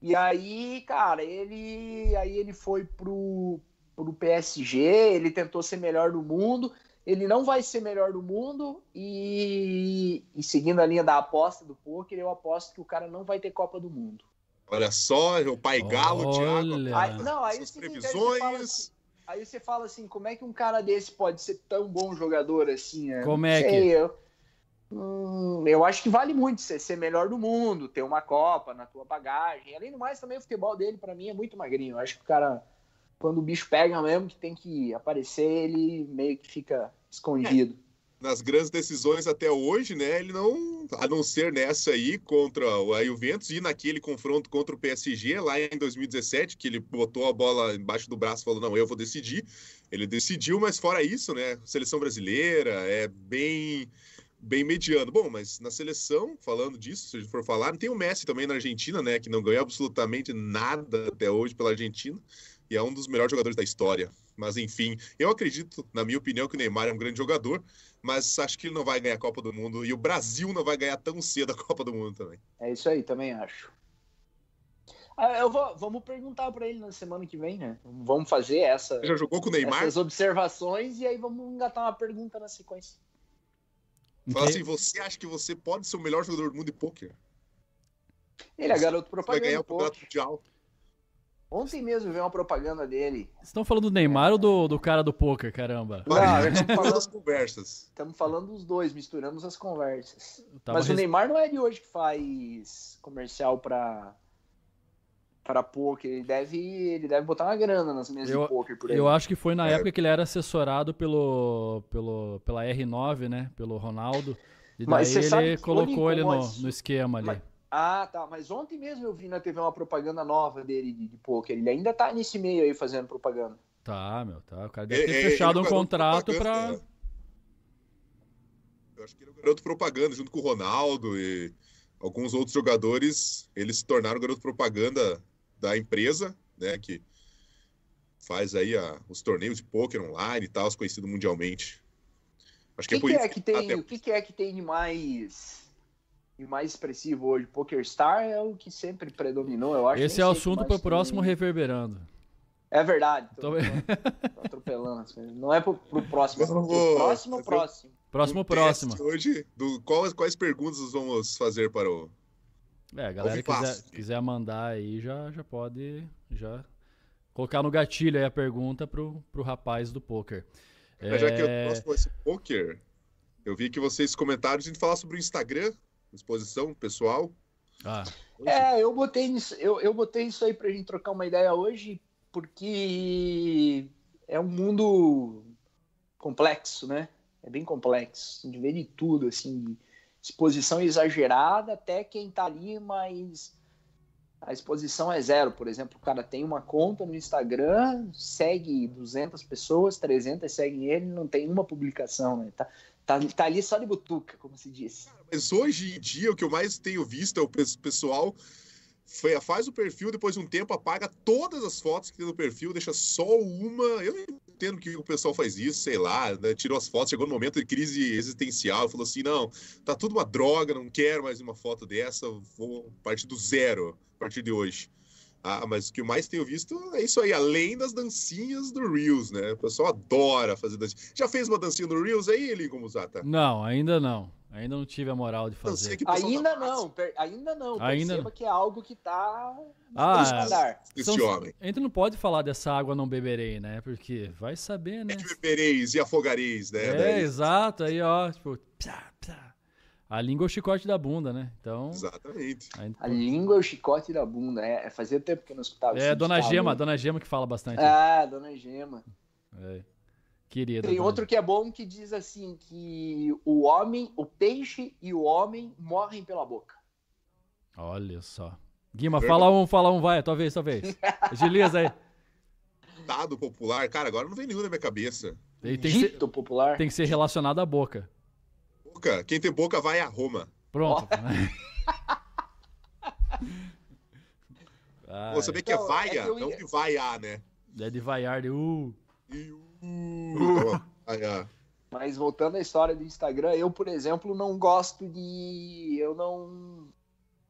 E aí, cara, ele aí ele foi pro, pro PSG, ele tentou ser melhor do mundo. Ele não vai ser melhor do mundo e, e seguindo a linha da aposta do poker, eu aposto que o cara não vai ter Copa do Mundo. Olha só, o pai galo, Thiago. Aí, não, aí Suas previsões. Aí você, assim, aí você, fala assim, como é que um cara desse pode ser tão bom jogador assim? Né? Como é que? Eu, Hum, eu acho que vale muito você ser melhor do mundo, ter uma Copa na tua bagagem. Além do mais, também o futebol dele, para mim, é muito magrinho. Eu acho que o cara, quando o bicho pega mesmo, que tem que aparecer, ele meio que fica escondido. É. Nas grandes decisões até hoje, né? Ele não, a não ser nessa aí contra a Juventus e naquele confronto contra o PSG lá em 2017, que ele botou a bola embaixo do braço e falou: Não, eu vou decidir. Ele decidiu, mas fora isso, né? Seleção brasileira é bem bem mediano. Bom, mas na seleção, falando disso, se a gente for falar, tem o Messi também na Argentina, né? Que não ganhou absolutamente nada até hoje pela Argentina e é um dos melhores jogadores da história. Mas enfim, eu acredito, na minha opinião, que o Neymar é um grande jogador, mas acho que ele não vai ganhar a Copa do Mundo e o Brasil não vai ganhar tão cedo a Copa do Mundo também. É isso aí, também acho. Ah, eu vou, vamos perguntar para ele na semana que vem, né? Vamos fazer essa. Já jogou com o Neymar? Essas observações e aí vamos engatar uma pergunta na sequência. Fala assim, você acha que você pode ser o melhor jogador do mundo de pôquer? Ele é garoto propaganda. Vai ganhar o campeonato mundial. Ontem mesmo veio uma propaganda dele. Vocês estão falando do Neymar ou do, do cara do poker, caramba? Não, estamos falando das conversas. Estamos falando dos dois, misturamos as conversas. Mas res... o Neymar não é de hoje que faz comercial para para poker, ele deve, ele deve botar uma grana nas mesas eu, de poker por aí. Eu acho que foi na é. época que ele era assessorado pelo, pelo pela R9, né, pelo Ronaldo. E daí ele colocou ele no, no esquema ali. Mas, ah, tá, mas ontem mesmo eu vi na TV uma propaganda nova dele de, de poker. Ele ainda tá nesse meio aí fazendo propaganda. Tá, meu, tá. O cara deve ter é, fechado um contrato para né? Eu acho que ele é o garoto propaganda junto com o Ronaldo e alguns outros jogadores, eles se tornaram garoto propaganda da empresa, né, que faz aí a, os torneios de poker online e tal, conhecido mundialmente. Acho que, é que, é, por que, é que tem, até... o que, que, é que tem de mais de mais expressivo hoje? Poker Star é o que sempre predominou, eu acho. Esse é o assunto para o próximo tem... reverberando. É verdade. Tô, tô... tô atropelando. Não é pro, pro próximo. Pro próximo, próximo. Próximo, próximo. Hoje, do, quais, quais perguntas vamos fazer para o é, a galera quiser, quiser mandar aí, já, já pode já colocar no gatilho aí a pergunta pro, pro rapaz do poker. É... Já que eu gosto esse poker, eu vi que vocês comentaram a gente falar sobre o Instagram, exposição pessoal. Ah. É, eu botei, isso, eu, eu botei isso aí pra gente trocar uma ideia hoje, porque é um mundo complexo, né? É bem complexo, de ver de tudo, assim, exposição exagerada até quem tá ali, mas a exposição é zero. Por exemplo, o cara tem uma conta no Instagram, segue 200 pessoas, 300 seguem ele, não tem uma publicação, né? Tá, tá, tá ali só de butuca, como se diz. Mas hoje em dia, o que eu mais tenho visto é o pessoal faz o perfil, depois de um tempo apaga todas as fotos que tem no perfil, deixa só uma. Eu não entendo que o pessoal faz isso, sei lá, né? tirou as fotos, chegou no momento de crise existencial, falou assim: não, tá tudo uma droga, não quero mais uma foto dessa, vou partir do zero a partir de hoje. Ah, mas o que eu mais tenho visto é isso aí, além das dancinhas do Reels, né? O pessoal adora fazer dancinha. Já fez uma dancinha no Reels aí, Lincoln Musata? Não, ainda não. Ainda não tive a moral de fazer. Ainda não, per, ainda não. Ainda Perceba que é algo que tá ah, Esse então, homem. A gente não pode falar dessa água não beberei, né? Porque vai saber, né? É que bebereis e afogareis, né? É, Daí... exato. Aí, ó, tipo, psa, psa. A língua é o chicote da bunda, né? Então. Exatamente. A língua é o chicote da bunda. É, é fazia tempo que eu não escutava É, Dona Gema, Dona Gema que fala bastante. Ah, Dona Gema. É. Querida. Tem outro que é bom que diz assim que o homem, o peixe e o homem morrem pela boca. Olha só. Guima, fala um, fala um, vai, talvez, talvez. Agiliza aí. Dado popular, cara, agora não vem nenhum na minha cabeça. Tem Dito que ser, popular. Tem que ser relacionado à boca. Boca. Quem tem boca vai a Roma. Pronto. Você sabia que é então, é vaia, é não de vaiar, né? É de vaiar, de uh. E, uh. Mas voltando à história do Instagram, eu, por exemplo, não gosto de. Eu não.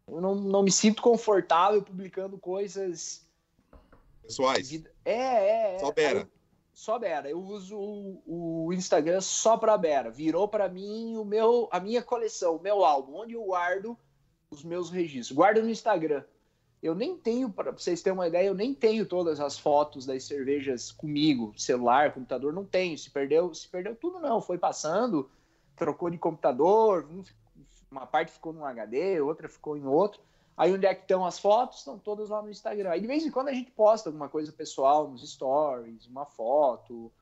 Eu não, não me sinto confortável publicando coisas. Pessoais. É, é, é. Só Bera. Só Bera. Eu uso o, o Instagram só pra Bera. Virou para mim o meu, a minha coleção, o meu álbum, onde eu guardo os meus registros. Guardo no Instagram. Eu nem tenho, para vocês terem uma ideia, eu nem tenho todas as fotos das cervejas comigo, celular, computador, não tenho. Se perdeu, se perdeu tudo não, foi passando, trocou de computador, uma parte ficou num HD, outra ficou em outro. Aí onde é que estão as fotos? Estão todas lá no Instagram. Aí de vez em quando a gente posta alguma coisa pessoal nos stories, uma foto,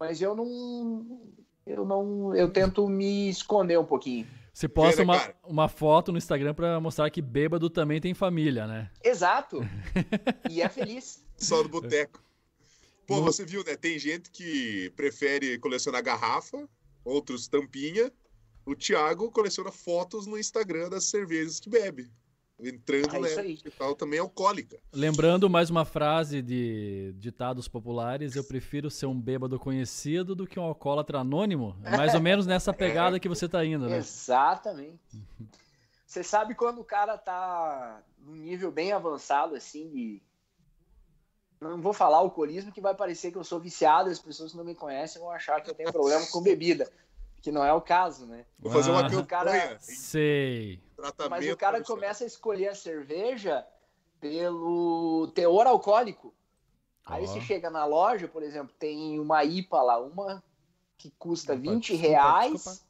mas eu não eu não eu tento me esconder um pouquinho. Você posta uma, uma foto no Instagram para mostrar que bêbado também tem família, né? Exato. e é feliz. Só no boteco. Pô, você viu, né? Tem gente que prefere colecionar garrafa, outros tampinha. O Thiago coleciona fotos no Instagram das cervejas que bebe entrando é né, tal também é alcoólica. Lembrando mais uma frase de ditados populares, eu prefiro ser um bêbado conhecido do que um alcoólatra anônimo. É mais ou menos nessa pegada que você tá indo, né? Exatamente. Você sabe quando o cara tá num nível bem avançado, assim, de. Não vou falar alcoolismo, que vai parecer que eu sou viciado, as pessoas que não me conhecem vão achar que eu tenho problema com bebida. Que não é o caso, né? Vou fazer uma ah, Cara... Sei. Mas o cara começa a escolher a cerveja pelo teor alcoólico. Aí oh. você chega na loja, por exemplo, tem uma IPA lá, uma que custa Opa, 20 desculpa, reais, desculpa.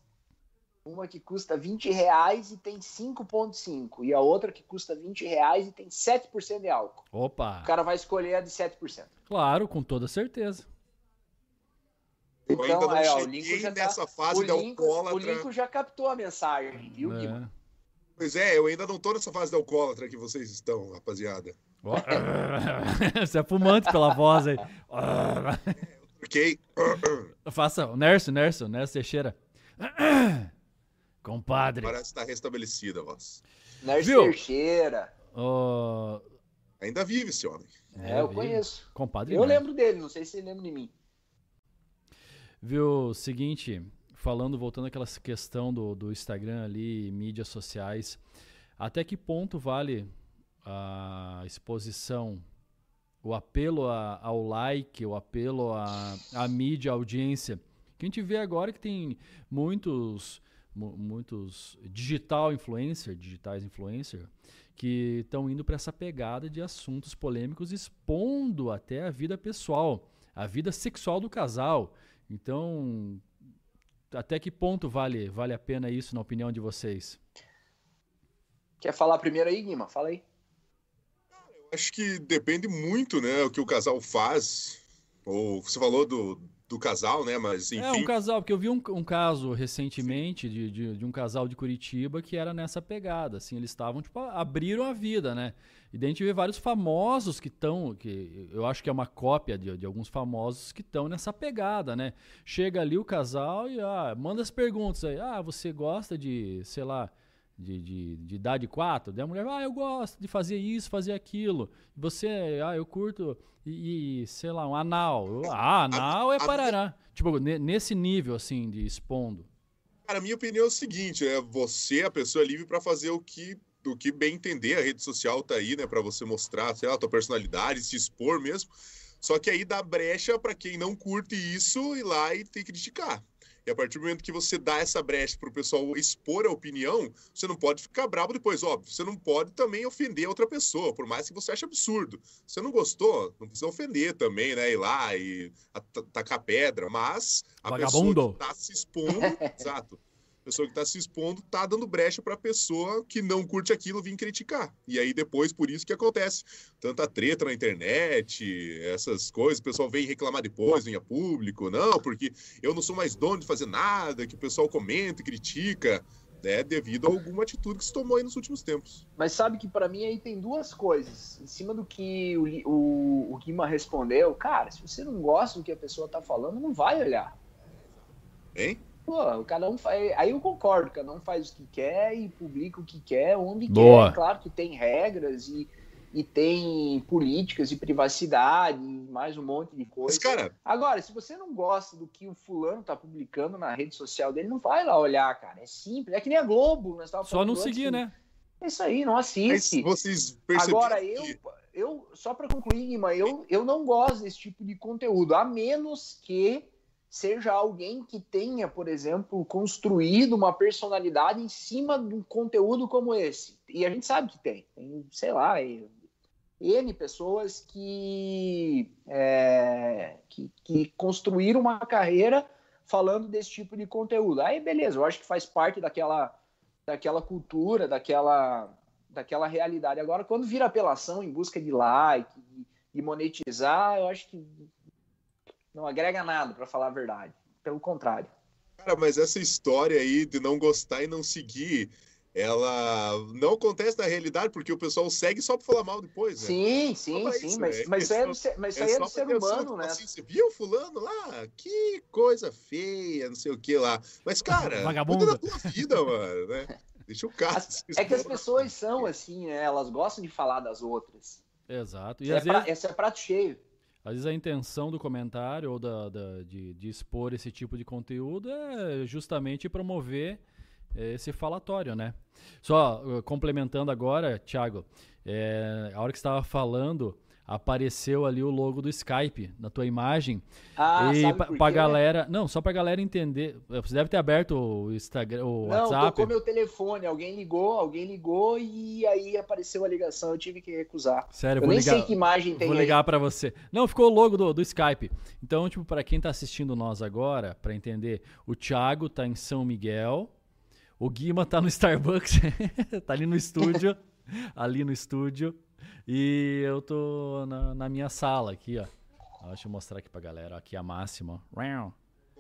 uma que custa 20 reais e tem 5,5, e a outra que custa 20 reais e tem 7% de álcool. Opa! O cara vai escolher a de 7%. Claro, com toda certeza. Então, eu ainda não é, ó, o Lincoln já nessa tá, fase o Lincoln, alcoólatra. O Lincoln já captou a mensagem, viu, é. Guima? Pois é, eu ainda não tô nessa fase da alcoólatra que vocês estão, rapaziada. Você é fumante pela voz aí. ok. Faça o Nerso, Nerso, Nerso Teixeira. Compadre. Parece estar restabelecida a voz. Nerso Teixeira. Oh... Ainda vive esse homem. É, eu vive. conheço. Compadre. Eu lembro dele, não sei se ele lembra de mim. Viu, seguinte, falando, voltando àquela questão do, do Instagram ali, mídias sociais, até que ponto vale a exposição, o apelo a, ao like, o apelo à, à mídia, à audiência? Que a gente vê agora que tem muitos muitos digital influencer, digitais influencer, que estão indo para essa pegada de assuntos polêmicos, expondo até a vida pessoal, a vida sexual do casal. Então, até que ponto vale, vale a pena isso, na opinião de vocês? Quer falar primeiro aí, Guima? Fala aí. Eu acho que depende muito, né, o que o casal faz. Ou você falou do, do casal, né? Mas enfim. É, um casal, porque eu vi um, um caso recentemente de, de, de, um casal de Curitiba que era nessa pegada. Assim, eles estavam, tipo, abriram a vida, né? E daí a gente vê vários famosos que estão, que eu acho que é uma cópia de, de alguns famosos que estão nessa pegada, né? Chega ali o casal e ah, manda as perguntas aí. Ah, você gosta de, sei lá, de, de, de idade 4? Daí a mulher, ah, eu gosto de fazer isso, fazer aquilo. Você, ah, eu curto, e, e sei lá, um anal. Ah, anal é parará. Tipo, nesse nível, assim, de expondo. Cara, a minha opinião é o seguinte, é você, a pessoa é livre para fazer o que o que bem entender, a rede social tá aí, né, para você mostrar, sei lá, a tua personalidade, se expor mesmo. Só que aí dá brecha para quem não curte isso ir lá e ter que criticar. E a partir do momento que você dá essa brecha para o pessoal expor a opinião, você não pode ficar bravo depois, óbvio. Você não pode também ofender outra pessoa, por mais que você ache absurdo. Você não gostou, não precisa ofender também, né? Ir lá e tacar pedra, mas a Vagabundo. pessoa que está se expondo, exato pessoa que está se expondo está dando brecha para a pessoa que não curte aquilo vir criticar. E aí depois, por isso que acontece tanta treta na internet, essas coisas, o pessoal vem reclamar depois, vem a público, não, porque eu não sou mais dono de fazer nada, que o pessoal comenta e critica. Né, devido a alguma atitude que se tomou aí nos últimos tempos. Mas sabe que para mim aí tem duas coisas. Em cima do que o, o, o Guima respondeu, cara, se você não gosta do que a pessoa tá falando, não vai olhar. Hein? Pô, cada um faz. Aí eu concordo, cada um faz o que quer e publica o que quer, onde Boa. quer. Claro que tem regras e, e tem políticas de privacidade, mais um monte de coisa. Mas, cara... Agora, se você não gosta do que o fulano tá publicando na rede social dele, não vai lá olhar, cara. É simples. É que nem a Globo. Nós Só não seguir, né? É isso aí, não assiste. Mas vocês Agora, eu, eu só para concluir, Guima, eu, eu não gosto desse tipo de conteúdo, a menos que seja alguém que tenha, por exemplo, construído uma personalidade em cima de um conteúdo como esse. E a gente sabe que tem. Tem, sei lá, N pessoas que, é, que, que construíram uma carreira falando desse tipo de conteúdo. Aí, beleza, eu acho que faz parte daquela, daquela cultura, daquela, daquela realidade. Agora, quando vira apelação em busca de like e monetizar, eu acho que não agrega nada, para falar a verdade. Pelo contrário. Cara, mas essa história aí de não gostar e não seguir, ela não acontece na realidade, porque o pessoal segue só para falar mal depois, né? Sim, sim, sim, isso, mas, né? mas, é, isso aí é, é do ser humano, né? Assim, você viu fulano lá? Que coisa feia, não sei o que lá. Mas, cara, Vagabundo. da tua vida, mano, né? Deixa o cara. É que as pessoas são assim, né? Elas gostam de falar das outras. Exato. E é vezes... pra, esse é prato cheio. Às vezes a intenção do comentário ou da, da de, de, expor esse tipo de conteúdo é justamente promover é, esse falatório, né? Só uh, complementando agora, Thiago, é, a hora que estava falando apareceu ali o logo do Skype na tua imagem. Ah, e pra, pra galera. Não, só pra galera entender. Você deve ter aberto o Instagram, o não, WhatsApp. Não, tocou meu telefone, alguém ligou, alguém ligou e aí apareceu a ligação, eu tive que recusar. Sério, eu vou nem ligar, sei que imagem tem Vou ligar para você. Não, ficou o logo do, do Skype. Então, tipo, para quem tá assistindo nós agora, para entender, o Thiago tá em São Miguel, o Guima tá no Starbucks, tá ali no estúdio, ali no estúdio. E eu tô na, na minha sala aqui, ó. Deixa eu mostrar aqui pra galera. Aqui a máxima.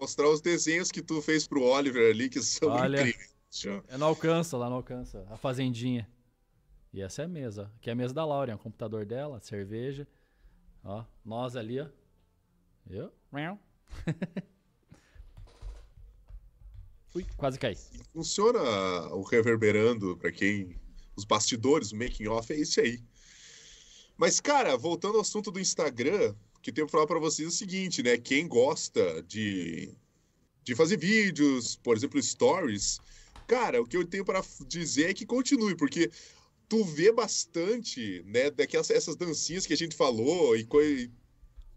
Mostrar os desenhos que tu fez pro Oliver ali, que são Olha, incríveis. Eu não alcança, lá não alcança. A fazendinha. E essa é a mesa. Aqui é a mesa da Laura, é o computador dela, cerveja. Ó, nós ali, ó. Eu? Ui, quase caí. Funciona o reverberando para quem os bastidores, o making off é esse aí. Mas, cara, voltando ao assunto do Instagram, que tenho que falar para vocês é o seguinte, né? Quem gosta de, de fazer vídeos, por exemplo, stories, cara, o que eu tenho para dizer é que continue, porque tu vê bastante, né, daquelas essas dancinhas que a gente falou e, co e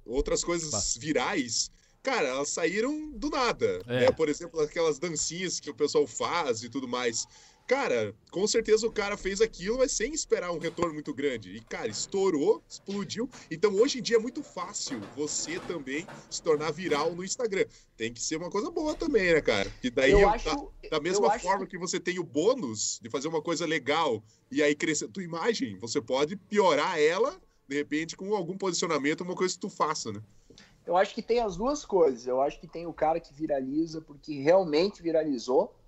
outras coisas virais. Cara, elas saíram do nada. É. Né? Por exemplo, aquelas dancinhas que o pessoal faz e tudo mais. Cara, com certeza o cara fez aquilo, mas sem esperar um retorno muito grande. E, cara, estourou, explodiu. Então, hoje em dia é muito fácil você também se tornar viral no Instagram. Tem que ser uma coisa boa também, né, cara? E daí, eu acho, da, da, mesma forma que você tem o bônus de fazer uma coisa legal e aí crescer a tua imagem, você pode piorar ela, de repente, com algum posicionamento, uma coisa que tu faça, né? Eu acho que tem as duas coisas. Eu acho que tem o cara que viraliza porque realmente viralizou.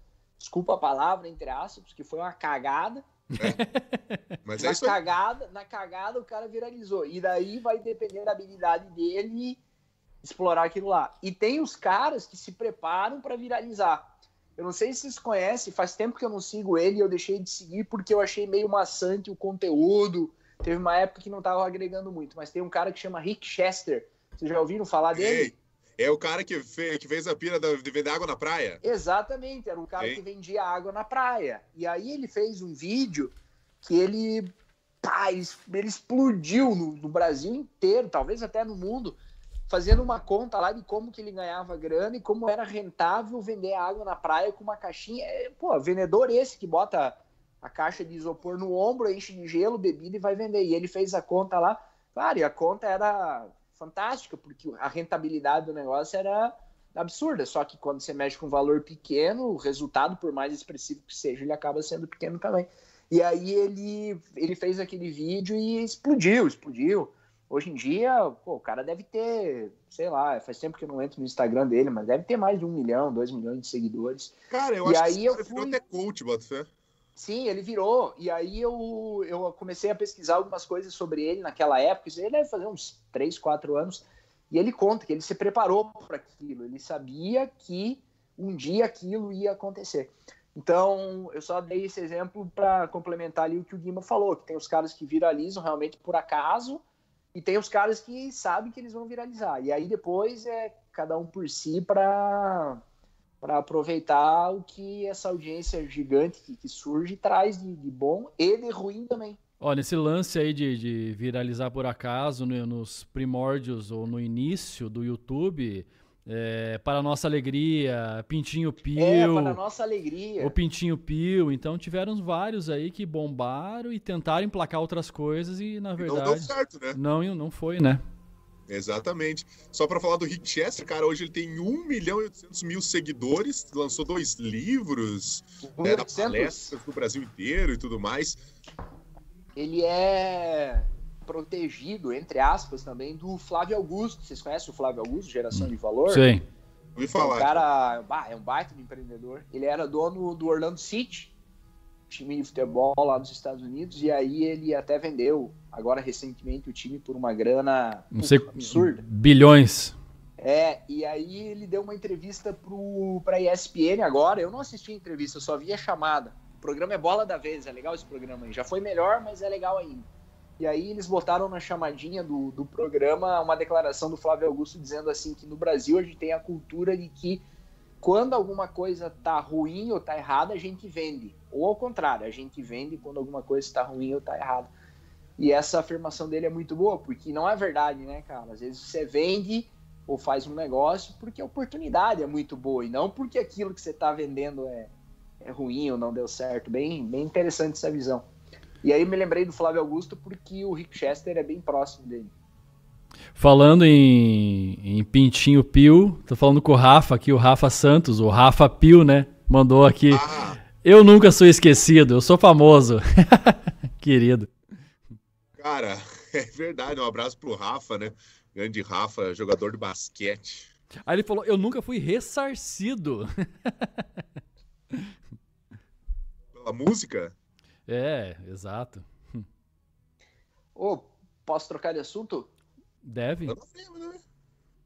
Desculpa a palavra, entre aspas, porque foi uma cagada. É. Mas é na, cagada, na cagada o cara viralizou. E daí vai depender da habilidade dele explorar aquilo lá. E tem os caras que se preparam para viralizar. Eu não sei se vocês conhecem, faz tempo que eu não sigo ele e eu deixei de seguir porque eu achei meio maçante o conteúdo. Teve uma época que não estava agregando muito, mas tem um cara que chama Rick Chester. Vocês já ouviram falar dele? É o cara que fez, que fez a pira de vender água na praia? Exatamente, era um cara que vendia água na praia. E aí ele fez um vídeo que ele, pá, ele, ele explodiu no, no Brasil inteiro, talvez até no mundo, fazendo uma conta lá de como que ele ganhava grana e como era rentável vender água na praia com uma caixinha. É, pô, vendedor esse que bota a caixa de isopor no ombro, enche de gelo, bebida e vai vender. E ele fez a conta lá, claro, e a conta era fantástica, porque a rentabilidade do negócio era absurda. Só que quando você mexe com um valor pequeno, o resultado, por mais expressivo que seja, ele acaba sendo pequeno também. E aí ele, ele fez aquele vídeo e explodiu, explodiu. Hoje em dia, pô, o cara deve ter, sei lá, faz tempo que eu não entro no Instagram dele, mas deve ter mais de um milhão, dois milhões de seguidores. Cara, eu e acho aí que eu fui... até coach, Botafé. Sim, ele virou. E aí eu, eu comecei a pesquisar algumas coisas sobre ele naquela época. Isso ele deve fazer uns 3, 4 anos. E ele conta que ele se preparou para aquilo. Ele sabia que um dia aquilo ia acontecer. Então, eu só dei esse exemplo para complementar ali o que o Guima falou, que tem os caras que viralizam realmente por acaso e tem os caras que sabem que eles vão viralizar. E aí depois é cada um por si para para aproveitar o que essa audiência gigante que, que surge traz de, de, bom e de ruim também. Olha, esse lance aí de, de viralizar por acaso no, nos primórdios ou no início do YouTube, é, para nossa alegria, Pintinho Pio. É, para nossa alegria. O Pintinho Pio. Então tiveram vários aí que bombaram e tentaram emplacar outras coisas e na verdade. Não deu certo, né? Não, não foi, né? Exatamente. Só para falar do Rick Chester, cara, hoje ele tem 1 milhão e 800 mil seguidores, lançou dois livros, né, da palestras no Brasil inteiro e tudo mais. Ele é protegido, entre aspas, também do Flávio Augusto. Vocês conhecem o Flávio Augusto, Geração de Valor? Sim. Ouvi falar. É um cara, bah, é um baita de empreendedor. Ele era dono do Orlando City, time de futebol lá nos Estados Unidos, e aí ele até vendeu, agora recentemente, o time por uma grana Não sei, absurda. Bilhões. É, e aí ele deu uma entrevista para a ESPN agora. Eu não assisti a entrevista, eu só vi a chamada. O programa é bola da vez, é legal esse programa aí. Já foi melhor, mas é legal ainda. E aí eles botaram na chamadinha do, do programa uma declaração do Flávio Augusto dizendo assim que no Brasil a gente tem a cultura de que quando alguma coisa tá ruim ou tá errada, a gente vende. Ou ao contrário, a gente vende quando alguma coisa está ruim ou está errada. E essa afirmação dele é muito boa, porque não é verdade, né, cara? Às vezes você vende ou faz um negócio porque a oportunidade é muito boa e não porque aquilo que você está vendendo é, é ruim ou não deu certo. Bem, bem interessante essa visão. E aí me lembrei do Flávio Augusto porque o Rick Chester é bem próximo dele. Falando em, em Pintinho Pio, tô falando com o Rafa aqui, o Rafa Santos, o Rafa Pio, né? Mandou aqui. Ah. Eu nunca sou esquecido, eu sou famoso. Querido. Cara, é verdade. Um abraço pro Rafa, né? Grande Rafa, jogador de basquete. Aí ele falou: Eu nunca fui ressarcido. Pela música? É, exato. Ô, oh, posso trocar de assunto? Deve. Né?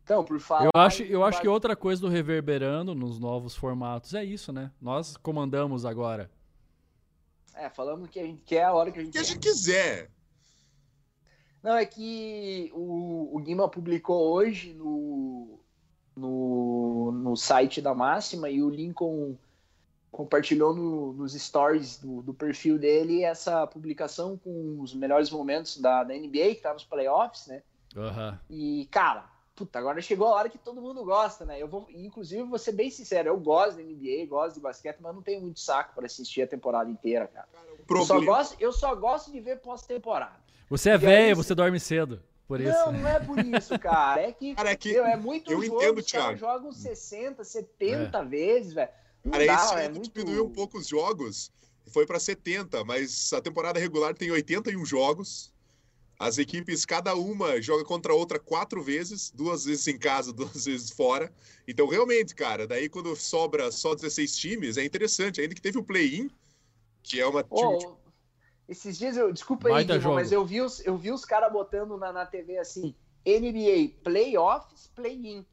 Então, por falar. Eu acho, eu acho que outra coisa do Reverberando nos novos formatos é isso, né? Nós comandamos agora. É, falamos que a gente quer a hora que a gente que a gente quiser. Não, é que o, o Guima publicou hoje no, no, no site da Máxima e o Lincoln compartilhou no, nos stories do, do, perfil dele essa publicação com os melhores momentos da, da NBA, que tá nos playoffs, né? Uhum. E, cara, puta, agora chegou a hora que todo mundo gosta, né? Eu vou, inclusive, vou ser bem sincero, eu gosto da NBA, gosto de basquete, mas não tenho muito saco para assistir a temporada inteira, cara. cara eu, só gosto, eu só gosto de ver pós-temporada. Você é velho, você dorme cedo. Por isso. Não, não é por isso, cara. É que, cara, é, que meu, é muito eu jogo, entendo, Thiago. jogam 60, 70 é. vezes, velho. Cara, dá, esse é muito... diminuiu um pouco os jogos, foi para 70, mas a temporada regular tem 81 jogos. As equipes, cada uma joga contra a outra quatro vezes, duas vezes em casa, duas vezes fora. Então, realmente, cara, daí quando sobra só 16 times, é interessante. Ainda que teve o play-in, que é uma. Oh, esses dias eu. Desculpa aí, Guilherme, mas eu vi os, eu vi os caras botando na, na TV assim: NBA Playoffs, Play-in.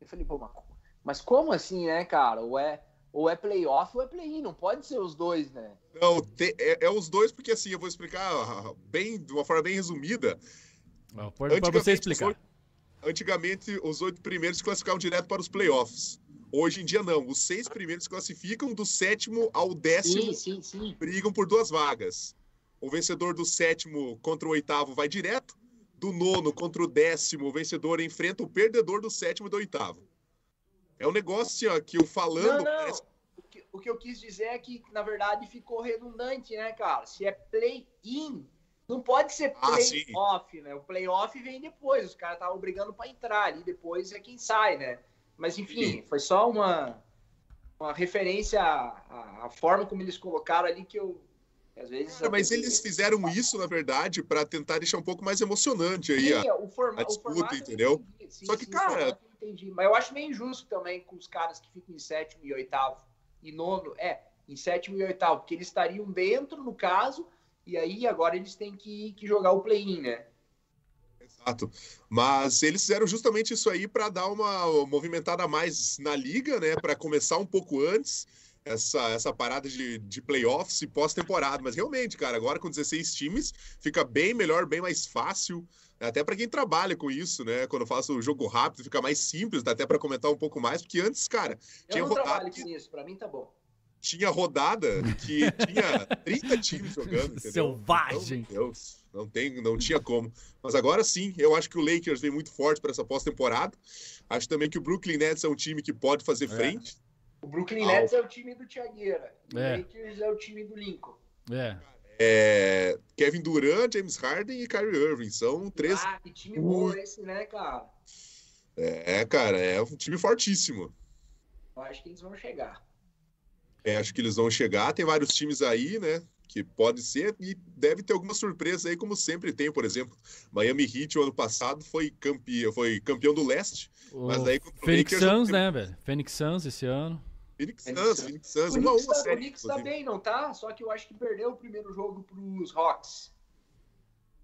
Eu falei, pô, mas como assim, né, cara? Ou é, ou é playoff ou é play-in, não pode ser os dois, né? Não, te, é, é, os dois, porque assim, eu vou explicar bem, de uma forma bem resumida. Não, pode, pode você explicar. Os, antigamente, os oito primeiros se classificavam direto para os playoffs. Hoje em dia, não. Os seis primeiros se classificam do sétimo ao décimo, sim, sim, sim. brigam por duas vagas. O vencedor do sétimo contra o oitavo vai direto. Do nono contra o décimo, o vencedor enfrenta o perdedor do sétimo e do oitavo. É um negócio ó, que eu falando. Não, não. Parece... O, que, o que eu quis dizer é que, na verdade, ficou redundante, né, cara? Se é play-in, não pode ser ah, play-off, ah, né? O play-off vem depois, os caras estavam brigando para entrar ali, depois é quem sai, né? Mas, enfim, sim. foi só uma, uma referência à, à, forma como eles colocaram ali que eu. Às vezes, Cara, mas eles fizeram isso, na verdade, para tentar deixar um pouco mais emocionante aí sim, a, o forma, a disputa, entendeu? Sim, Só que, cara, entendi. Mas eu acho meio injusto também com os caras que ficam em sétimo e oitavo e nono. É, em sétimo e oitavo, porque eles estariam dentro, no caso, e aí agora eles têm que, que jogar o play-in, né? Exato. Mas eles fizeram justamente isso aí para dar uma movimentada a mais na liga, né? Para começar um pouco antes essa, essa parada de, de playoffs e pós-temporada. Mas realmente, cara, agora com 16 times, fica bem melhor, bem mais fácil. Até para quem trabalha com isso, né? Quando eu faço o jogo rápido, fica mais simples, dá até para comentar um pouco mais, porque antes, cara, eu tinha não rodada. Trabalho com isso, para mim tá bom. Tinha rodada que tinha 30 times jogando. Entendeu? Selvagem! Meu Deus, não, tem, não tinha como. Mas agora sim, eu acho que o Lakers vem muito forte para essa pós-temporada. Acho também que o Brooklyn Nets é um time que pode fazer é. O Brooklyn Nets é o time do Thiagueira. O é. Lakers é o time do Lincoln. É. É, Kevin Durant, James Harden e Kyrie Irving. São três. Ah, que time bom esse, né, cara? É, cara, é um time fortíssimo. Eu acho que eles vão chegar. É, acho que eles vão chegar. Tem vários times aí, né? Que pode ser, e deve ter alguma surpresa aí, como sempre tem, por exemplo. Miami Heat, o ano passado, foi, campe... foi campeão do leste. O mas daí Phoenix Suns, né, velho? Phoenix Suns esse ano. Phoenix Suns, Phoenix Suns, uma, uma série. O Knicks tá bem, não tá? Só que eu acho que perdeu o primeiro jogo pros Hawks.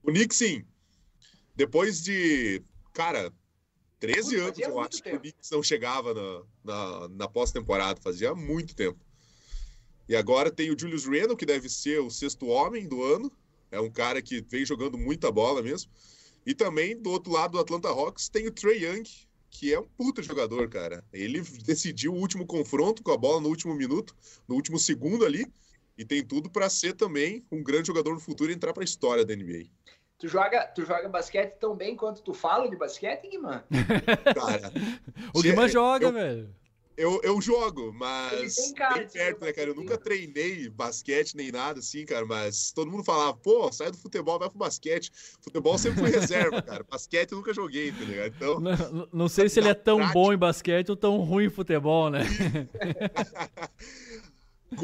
O Knicks, sim. Depois de, cara, 13 anos, eu acho tempo. que o Knicks não chegava na, na, na pós-temporada. Fazia muito tempo. E agora tem o Julius Randle, que deve ser o sexto homem do ano. É um cara que vem jogando muita bola mesmo. E também, do outro lado do Atlanta Hawks, tem o Trey Young, que é um puta jogador, cara. Ele decidiu o último confronto com a bola no último minuto, no último segundo ali, e tem tudo para ser também um grande jogador no futuro e entrar para a história da NBA. Tu joga, tu joga basquete tão bem quanto tu fala de basquete, Guimã? Cara, o Guimã joga, eu, velho. Eu, eu jogo, mas bem perto, né, cara? Eu nunca treinei basquete nem nada assim, cara, mas todo mundo falava, pô, sai do futebol, vai pro basquete. Futebol sempre foi reserva, cara. Basquete eu nunca joguei, tá ligado? Então, não, não sei se ele é tão prática... bom em basquete ou tão ruim em futebol, né?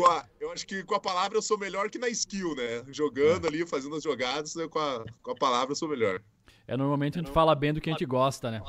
a, eu acho que com a palavra eu sou melhor que na skill, né? Jogando é. ali, fazendo as jogadas, com a, com a palavra eu sou melhor. É, normalmente a gente fala bem do que a gente gosta, né?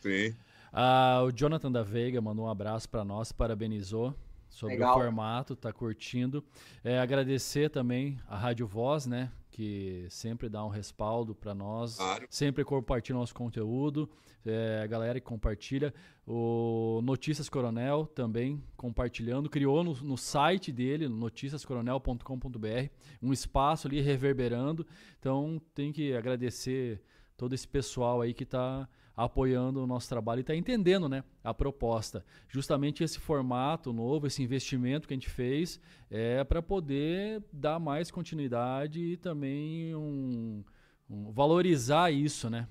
Sim. Ah, o Jonathan da Veiga mandou um abraço para nós, parabenizou sobre Legal. o formato, tá curtindo. É, agradecer também a Rádio Voz, né? Que sempre dá um respaldo para nós, claro. sempre compartilha nosso conteúdo. É, a galera que compartilha. O Notícias Coronel também compartilhando. Criou no, no site dele, noticiascoronel.com.br, um espaço ali reverberando. Então tem que agradecer todo esse pessoal aí que está apoiando o nosso trabalho e está entendendo né, a proposta. Justamente esse formato novo, esse investimento que a gente fez é para poder dar mais continuidade e também um, um, valorizar isso, né?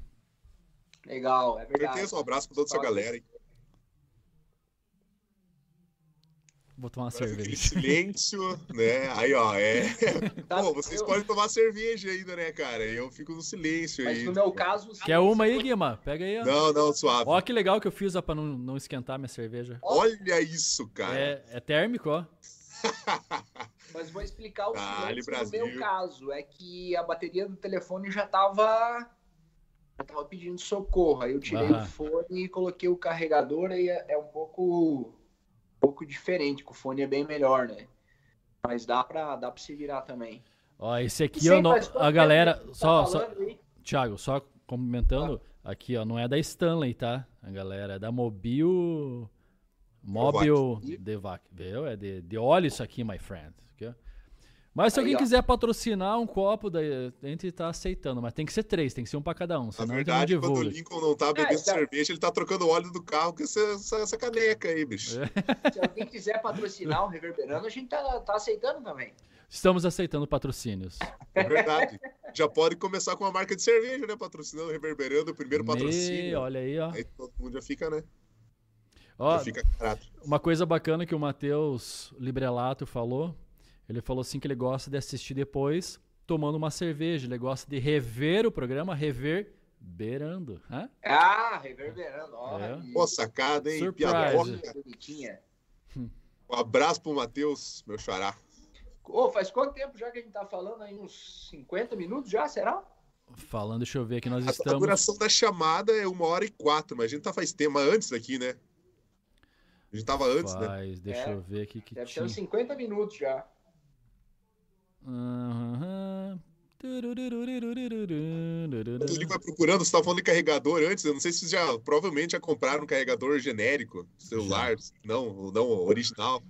Legal, é verdade. Um abraço para toda essa galera. Vou tomar uma cerveja. silêncio, né? Aí, ó, é. Tá, Pô, vocês eu... podem tomar cerveja ainda, né, cara? Eu fico no silêncio Mas aí. no meu caso. Quer uma aí, Guima? Pega aí, ó. Não, não, suave. Ó, que legal que eu fiz ó, pra não, não esquentar minha cerveja. Olha isso, cara. É, é térmico, ó. Mas vou explicar o que no meu caso. É que a bateria do telefone já estava já tava pedindo socorro. Aí eu tirei o fone e coloquei o carregador e é, é um pouco pouco diferente, que o fone é bem melhor, né? Mas dá pra, dá pra se virar também. Ó, esse aqui, ó, a galera. Tá só, só, Thiago, só complementando, ah. aqui, ó, não é da Stanley, tá? A galera é da Mobil. Mobil Devac. Viu? É de, de óleo isso aqui, my friend. Aqui, mas se Aí, alguém ó. quiser patrocinar um copo, daí a gente tá aceitando. Mas tem que ser três, tem que ser um pra cada um. Senão Na verdade, quando o Lincoln não tá bebendo é, cerveja, ele tá trocando óleo do carro com essa, essa, essa caneca aí, bicho. É. Se alguém quiser patrocinar o Reverberando, a gente tá, tá aceitando também. Estamos aceitando patrocínios. É verdade. Já pode começar com uma marca de cerveja, né? Patrocinando, reverberando o primeiro patrocínio. olha aí, ó. Aí todo mundo já fica, né? Ó, já fica uma coisa bacana que o Matheus Librelato falou ele falou assim que ele gosta de assistir depois tomando uma cerveja. Ele gosta de rever o programa, reverberando. Hã? Ah, reverberando. Ó, é. Pô, sacada, hein? Surprise. Um abraço pro Matheus, meu xará. Oh, faz quanto tempo já que a gente tá falando aí? Uns 50 minutos já, será? Falando, deixa eu ver aqui, nós estamos... A duração da chamada é uma hora e quatro, mas a gente tá faz tema antes aqui, né? A gente tava antes, né? faz, né? Deixa é, eu ver aqui que Deve tinha... ter uns 50 minutos já. Uhum. Ele vai procurando, você estava falando de carregador antes, eu não sei se vocês já provavelmente já compraram um carregador genérico, celular, não, não original.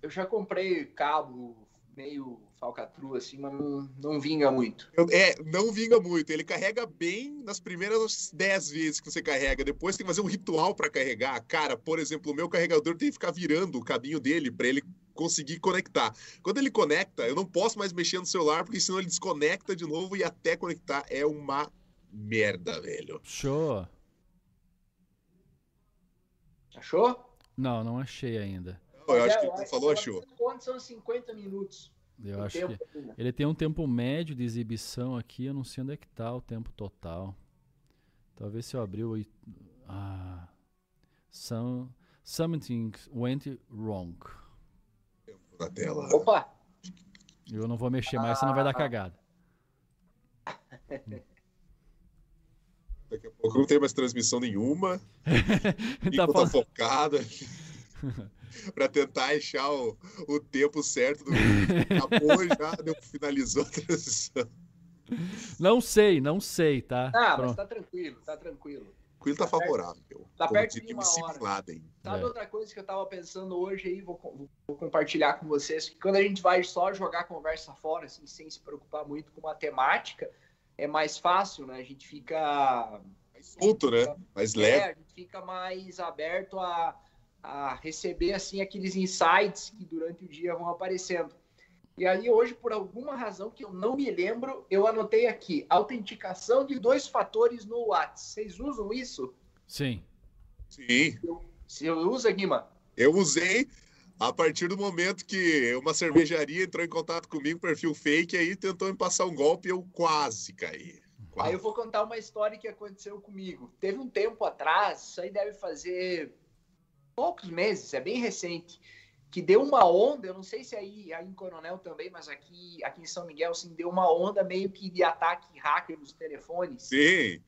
Eu já comprei cabo meio falcatrua, assim, mas não, não vinga muito. É, não vinga muito. Ele carrega bem nas primeiras 10 vezes que você carrega. Depois tem que fazer um ritual para carregar. Cara, por exemplo, o meu carregador tem que ficar virando o caminho dele para ele conseguir conectar. Quando ele conecta, eu não posso mais mexer no celular, porque senão ele desconecta de novo e até conectar é uma merda, velho. Show. Achou? Não, não achei ainda. Não, eu acho que tu falou, achou. Quantos são 50 minutos? Eu acho que ele tem um tempo médio de exibição aqui, eu não sei onde é que tá o tempo total. Talvez se eu abrir o... Ah... Some, something went wrong na tela. Opa! Eu não vou mexer mais, senão vai dar cagada. Daqui a pouco não tem mais transmissão nenhuma. tá, tá focada para tentar achar o, o tempo certo. Do... Acabou já, deu, finalizou a transmissão. Não sei, não sei, tá? Ah, Pronto. mas tá tranquilo, tá tranquilo. Coelho tá, tá favorável. Tá perto de uma hora. Sabe é. outra coisa que eu tava pensando hoje aí, vou, vou, compartilhar com vocês, que quando a gente vai só jogar conversa fora, assim, sem se preocupar muito com matemática, é mais fácil, né? A gente fica... Mais solto, né? Mais leve. É, a gente fica mais aberto a, a receber, assim, aqueles insights que durante o dia vão aparecendo. E aí hoje, por alguma razão que eu não me lembro, eu anotei aqui, autenticação de dois fatores no WhatsApp. Vocês usam isso? Sim. Sim. Você usa, Guima? Eu usei a partir do momento que uma cervejaria entrou em contato comigo, perfil fake, aí tentou me passar um golpe e eu quase caí. Quase. Aí eu vou contar uma história que aconteceu comigo. Teve um tempo atrás, isso aí deve fazer poucos meses, é bem recente que deu uma onda, eu não sei se aí, aí em Coronel também, mas aqui, aqui em São Miguel, assim, deu uma onda meio que de ataque hacker nos telefones. Sim.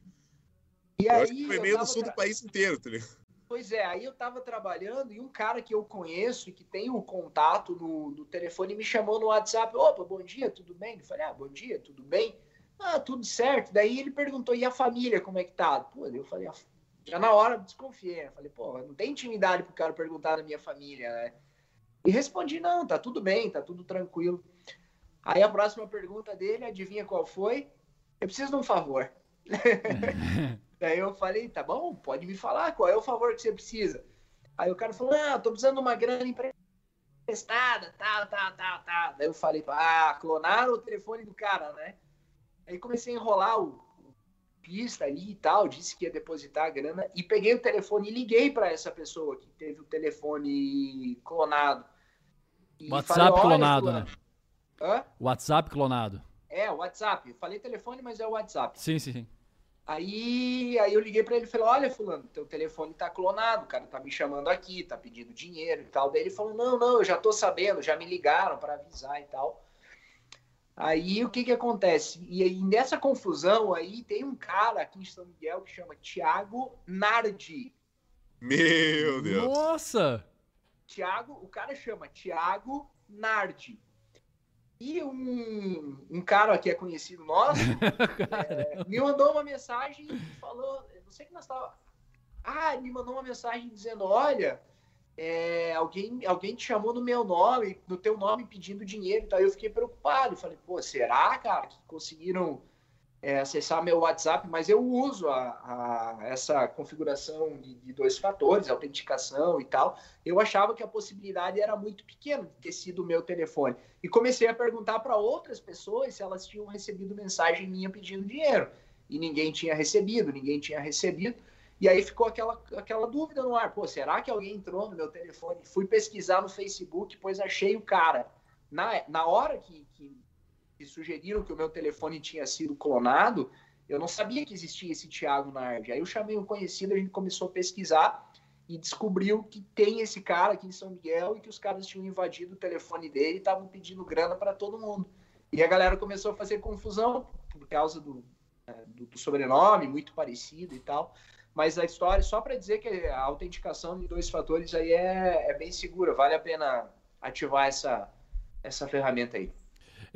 E eu aí, acho que foi meio no sul tra... do país inteiro, tá ligado? Pois é, aí eu tava trabalhando e um cara que eu conheço e que tem o um contato no, no telefone me chamou no WhatsApp, opa, bom dia, tudo bem? Eu falei, ah, bom dia, tudo bem? Ah, tudo certo. Daí ele perguntou, e a família, como é que tá? Pô, eu falei, ah, já na hora desconfiei, né? Falei, pô, não tem intimidade pro cara perguntar da minha família, né? E respondi: não, tá tudo bem, tá tudo tranquilo. Aí a próxima pergunta dele, adivinha qual foi? Eu preciso de um favor. Daí eu falei: tá bom, pode me falar qual é o favor que você precisa. Aí o cara falou: ah, tô precisando de uma grana emprestada, tal, tal, tal, tal. Daí eu falei: ah, clonaram o telefone do cara, né? Aí comecei a enrolar o, pista ali e tal, disse que ia depositar a grana e peguei o telefone e liguei para essa pessoa que teve o telefone clonado. WhatsApp falei, clonado, né? Hã? WhatsApp clonado. É, WhatsApp. falei telefone, mas é o WhatsApp. Sim, sim, sim. Aí, aí eu liguei para ele e falei: Olha, Fulano, teu telefone tá clonado, o cara tá me chamando aqui, tá pedindo dinheiro e tal. Daí ele falou: Não, não, eu já tô sabendo, já me ligaram para avisar e tal. Aí o que que acontece? E aí nessa confusão aí tem um cara aqui em São Miguel que chama Tiago Nardi. Meu Deus! Nossa! Tiago, o cara chama Tiago Nardi. E um, um cara que é conhecido nosso é, me mandou uma mensagem e falou, não sei que nós estava. Ah, me mandou uma mensagem dizendo, olha, é, alguém, alguém te chamou no meu nome, no teu nome pedindo dinheiro tal. Eu fiquei preocupado. Falei, pô, será, cara, que conseguiram é, acessar meu WhatsApp? Mas eu uso a, a essa configuração de, de, dois fatores, autenticação e tal. Eu achava que a possibilidade era muito pequena de ter sido o meu telefone. E comecei a perguntar para outras pessoas se elas tinham recebido mensagem minha pedindo dinheiro. E ninguém tinha recebido, ninguém tinha recebido. E aí ficou aquela, aquela dúvida no ar: pô, será que alguém entrou no meu telefone? Fui pesquisar no Facebook, pois achei o cara. Na, na hora que, que, que sugeriram que o meu telefone tinha sido clonado, eu não sabia que existia esse Thiago Nardi. Aí eu chamei um conhecido, a gente começou a pesquisar e descobriu que tem esse cara aqui em São Miguel e que os caras tinham invadido o telefone dele e estavam pedindo grana para todo mundo. E a galera começou a fazer confusão por causa do, é, do, do sobrenome, muito parecido e tal. Mas a história, só para dizer que a autenticação de dois fatores aí é, é bem segura, vale a pena ativar essa, essa ferramenta aí.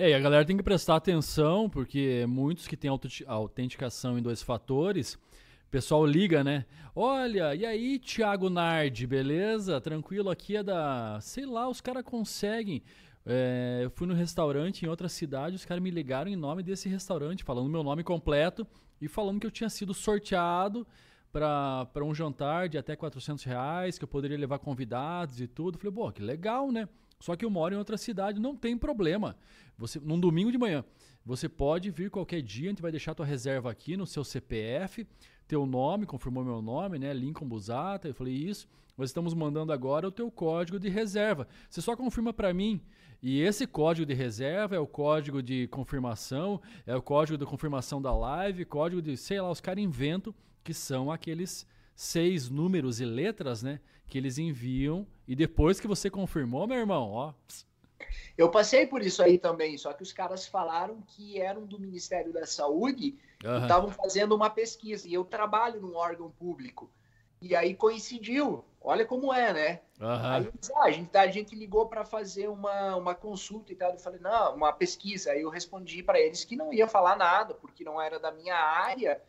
É, e a galera tem que prestar atenção, porque muitos que têm autenticação em dois fatores, o pessoal liga, né? Olha, e aí, Thiago Nardi, beleza? Tranquilo, aqui é da. Sei lá, os caras conseguem. É, eu fui no restaurante em outra cidade, os caras me ligaram em nome desse restaurante, falando meu nome completo e falando que eu tinha sido sorteado para um jantar de até 400 reais, que eu poderia levar convidados e tudo. Falei, pô, que legal, né? Só que eu moro em outra cidade, não tem problema. Você, num domingo de manhã, você pode vir qualquer dia, a gente vai deixar tua reserva aqui no seu CPF, teu nome, confirmou meu nome, né? Lincoln Busata. Eu falei isso. Nós estamos mandando agora o teu código de reserva. Você só confirma para mim. E esse código de reserva é o código de confirmação, é o código de confirmação da live, código de, sei lá, os caras inventam que são aqueles seis números e letras, né? Que eles enviam e depois que você confirmou, meu irmão, ó. Eu passei por isso aí também, só que os caras falaram que eram do Ministério da Saúde uhum. e estavam fazendo uma pesquisa. E eu trabalho num órgão público. E aí coincidiu. Olha como é, né? Uhum. Aí ah, a, gente, a gente ligou para fazer uma, uma consulta e tal. Eu falei, não, uma pesquisa. Aí eu respondi para eles que não ia falar nada, porque não era da minha área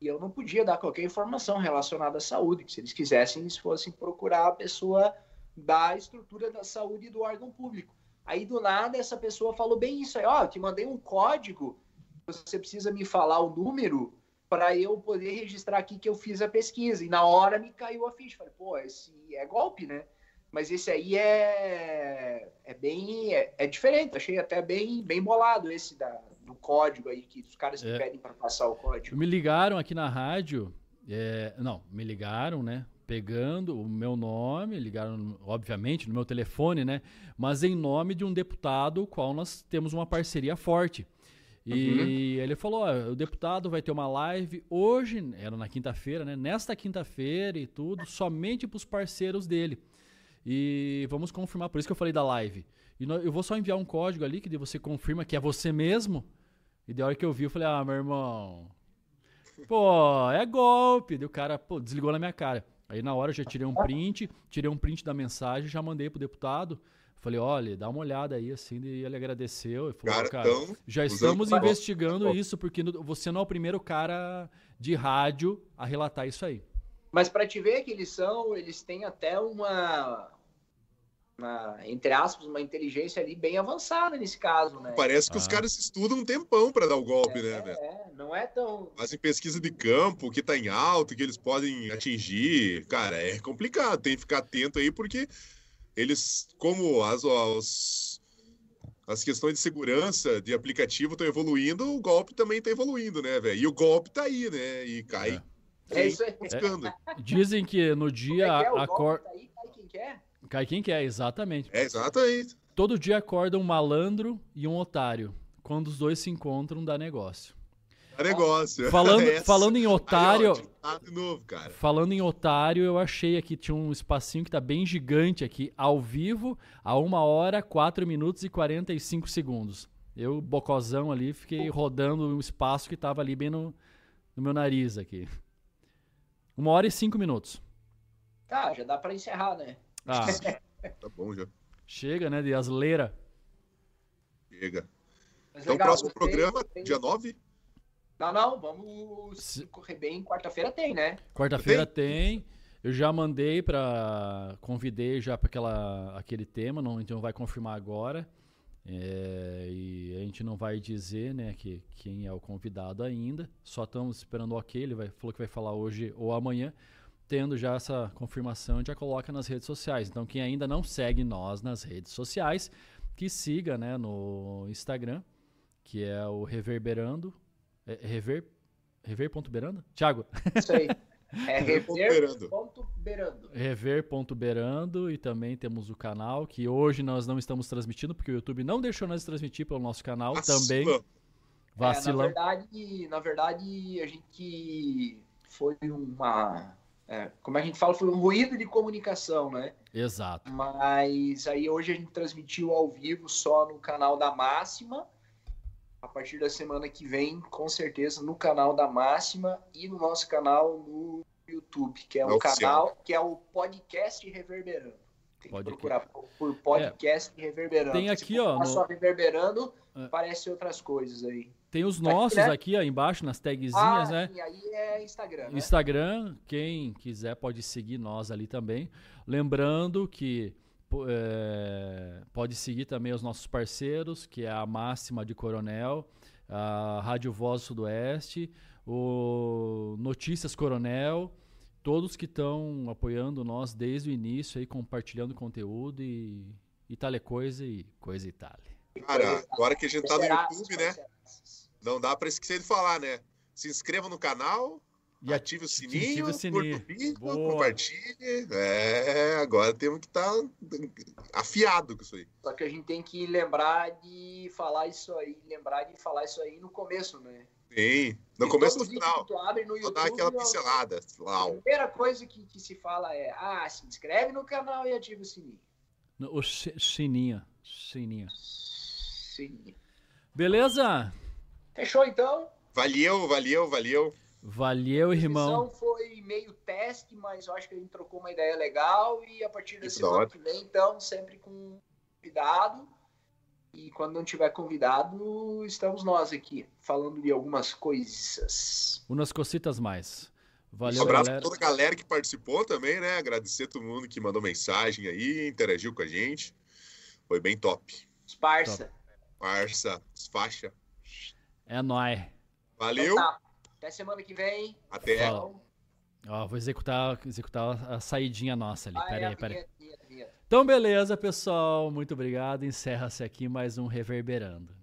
e eu não podia dar qualquer informação relacionada à saúde, que se eles quisessem, eles fossem procurar a pessoa da estrutura da saúde do órgão público. Aí do nada essa pessoa falou bem isso aí, ó, oh, te mandei um código, você precisa me falar o número para eu poder registrar aqui que eu fiz a pesquisa. E na hora me caiu a ficha, falei, pô, esse é golpe, né? Mas esse aí é, é bem é, é diferente, achei até bem bem bolado esse da, do código aí, que os caras é. pedem para passar o código. Me ligaram aqui na rádio, é, não, me ligaram, né? Pegando o meu nome, ligaram, obviamente, no meu telefone, né? Mas em nome de um deputado, o qual nós temos uma parceria forte. E uhum. ele falou: ó, o deputado vai ter uma live hoje, era na quinta-feira, né? Nesta quinta-feira e tudo, somente para os parceiros dele. E vamos confirmar, por isso que eu falei da live. E eu vou só enviar um código ali que você confirma que é você mesmo. E da hora que eu vi, eu falei, ah, meu irmão. Pô, é golpe. E o cara, pô, desligou na minha cara. Aí na hora eu já tirei um print, tirei um print da mensagem, já mandei pro deputado. Falei, olha, dá uma olhada aí, assim, e ele agradeceu. Ele falou, cara, cara já estamos investigando isso, porque você não é o primeiro cara de rádio a relatar isso aí. Mas para te ver que eles são, eles têm até uma, uma, entre aspas, uma inteligência ali bem avançada nesse caso, né? Parece que ah. os caras estudam um tempão para dar o golpe, é, né, velho? É, não é tão. Fazem pesquisa de campo, que tá em alto, que eles podem atingir. Cara, é complicado, tem que ficar atento aí, porque eles, como as, as, as questões de segurança de aplicativo estão evoluindo, o golpe também tá evoluindo, né, velho? E o golpe tá aí, né? E cai. É, é isso aí. É, dizem que no dia é, é, a cor... Tá aí, cai quem quer? Cai quem quer, exatamente. É, exatamente. Todo dia acorda um malandro e um otário. Quando os dois se encontram, dá negócio. É negócio. Falando, falando em otário. Aí, ó, de novo, cara. Falando em otário, eu achei aqui, tinha um espacinho que tá bem gigante aqui, ao vivo, a 1 hora, 4 minutos e 45 segundos. Eu, bocozão ali, fiquei rodando um espaço que tava ali bem no, no meu nariz aqui. Uma hora e cinco minutos. Tá, já dá pra encerrar, né? Ah. tá bom já. Chega, né, de asleira. Chega. Mas então, legal, próximo programa, tem... dia 9? Não, não, vamos Se... correr bem. Quarta-feira tem, né? Quarta-feira tem. Eu já mandei para convidei já para aquela aquele tema, não, então vai confirmar agora. É, e a gente não vai dizer, né, que quem é o convidado ainda. Só estamos esperando o ok. Ele vai, falou que vai falar hoje ou amanhã. Tendo já essa confirmação, já coloca nas redes sociais. Então, quem ainda não segue nós nas redes sociais, que siga, né, no Instagram, que é o Reverberando é, rever. Rever.berando? Thiago? Isso aí. É rever.berando. Rever.berando e também temos o canal que hoje nós não estamos transmitindo porque o YouTube não deixou nós transmitir pelo nosso canal também. Vacilão. É, na verdade, na verdade a gente foi uma é, como a gente fala, foi um ruído de comunicação, né? Exato. Mas aí hoje a gente transmitiu ao vivo só no canal da Máxima a partir da semana que vem, com certeza, no canal da Máxima e no nosso canal no YouTube, que é o canal, que é o podcast Reverberando. Tem que procurar por podcast é. Reverberando. Tem aqui, Se ó. No... só Reverberando, é. parece outras coisas aí. Tem os tá nossos aqui, né? aqui ó, embaixo, nas tagzinhas, ah, né? Sim, aí é Instagram. Né? Instagram, quem quiser pode seguir nós ali também. Lembrando que é, pode seguir também os nossos parceiros, que é a Máxima de Coronel, a Rádio Voz Sudoeste, o Notícias Coronel, todos que estão apoiando nós desde o início, aí, compartilhando conteúdo e, e tal coisa e coisa e tal. Cara, agora que a gente tá no YouTube, né? Não dá para esquecer de falar, né? Se inscreva no canal, e ative o sininho, ative o sininho. Vídeo, compartilhe. É, agora temos que estar tá afiado com isso aí. Só que a gente tem que lembrar de falar isso aí, lembrar de falar isso aí no começo, né? Sim, no e começo no final. Tu abre no YouTube, dar aquela pincelada. A primeira coisa que, que se fala é: ah, se inscreve no canal e ativa o sininho. O sininho. Sininho. Sininho. Beleza? Fechou então? Valeu, valeu, valeu. Valeu, irmão. foi meio teste, mas eu acho que a gente trocou uma ideia legal e a partir da semana que vem, então, sempre com convidado. E quando não tiver convidado, estamos nós aqui, falando de algumas coisas. Umas cocitas mais. Valeu, um abraço galera. para toda a galera que participou também, né? Agradecer a todo mundo que mandou mensagem aí, interagiu com a gente. Foi bem top. Esparça. Parça, faixa. É nóis. Valeu. Então tá. Até semana que vem. Até. Ó, vou executar, executar a saidinha nossa ali. Ah, pera é, aí, pera aí. Então, beleza, pessoal. Muito obrigado. Encerra-se aqui mais um Reverberando.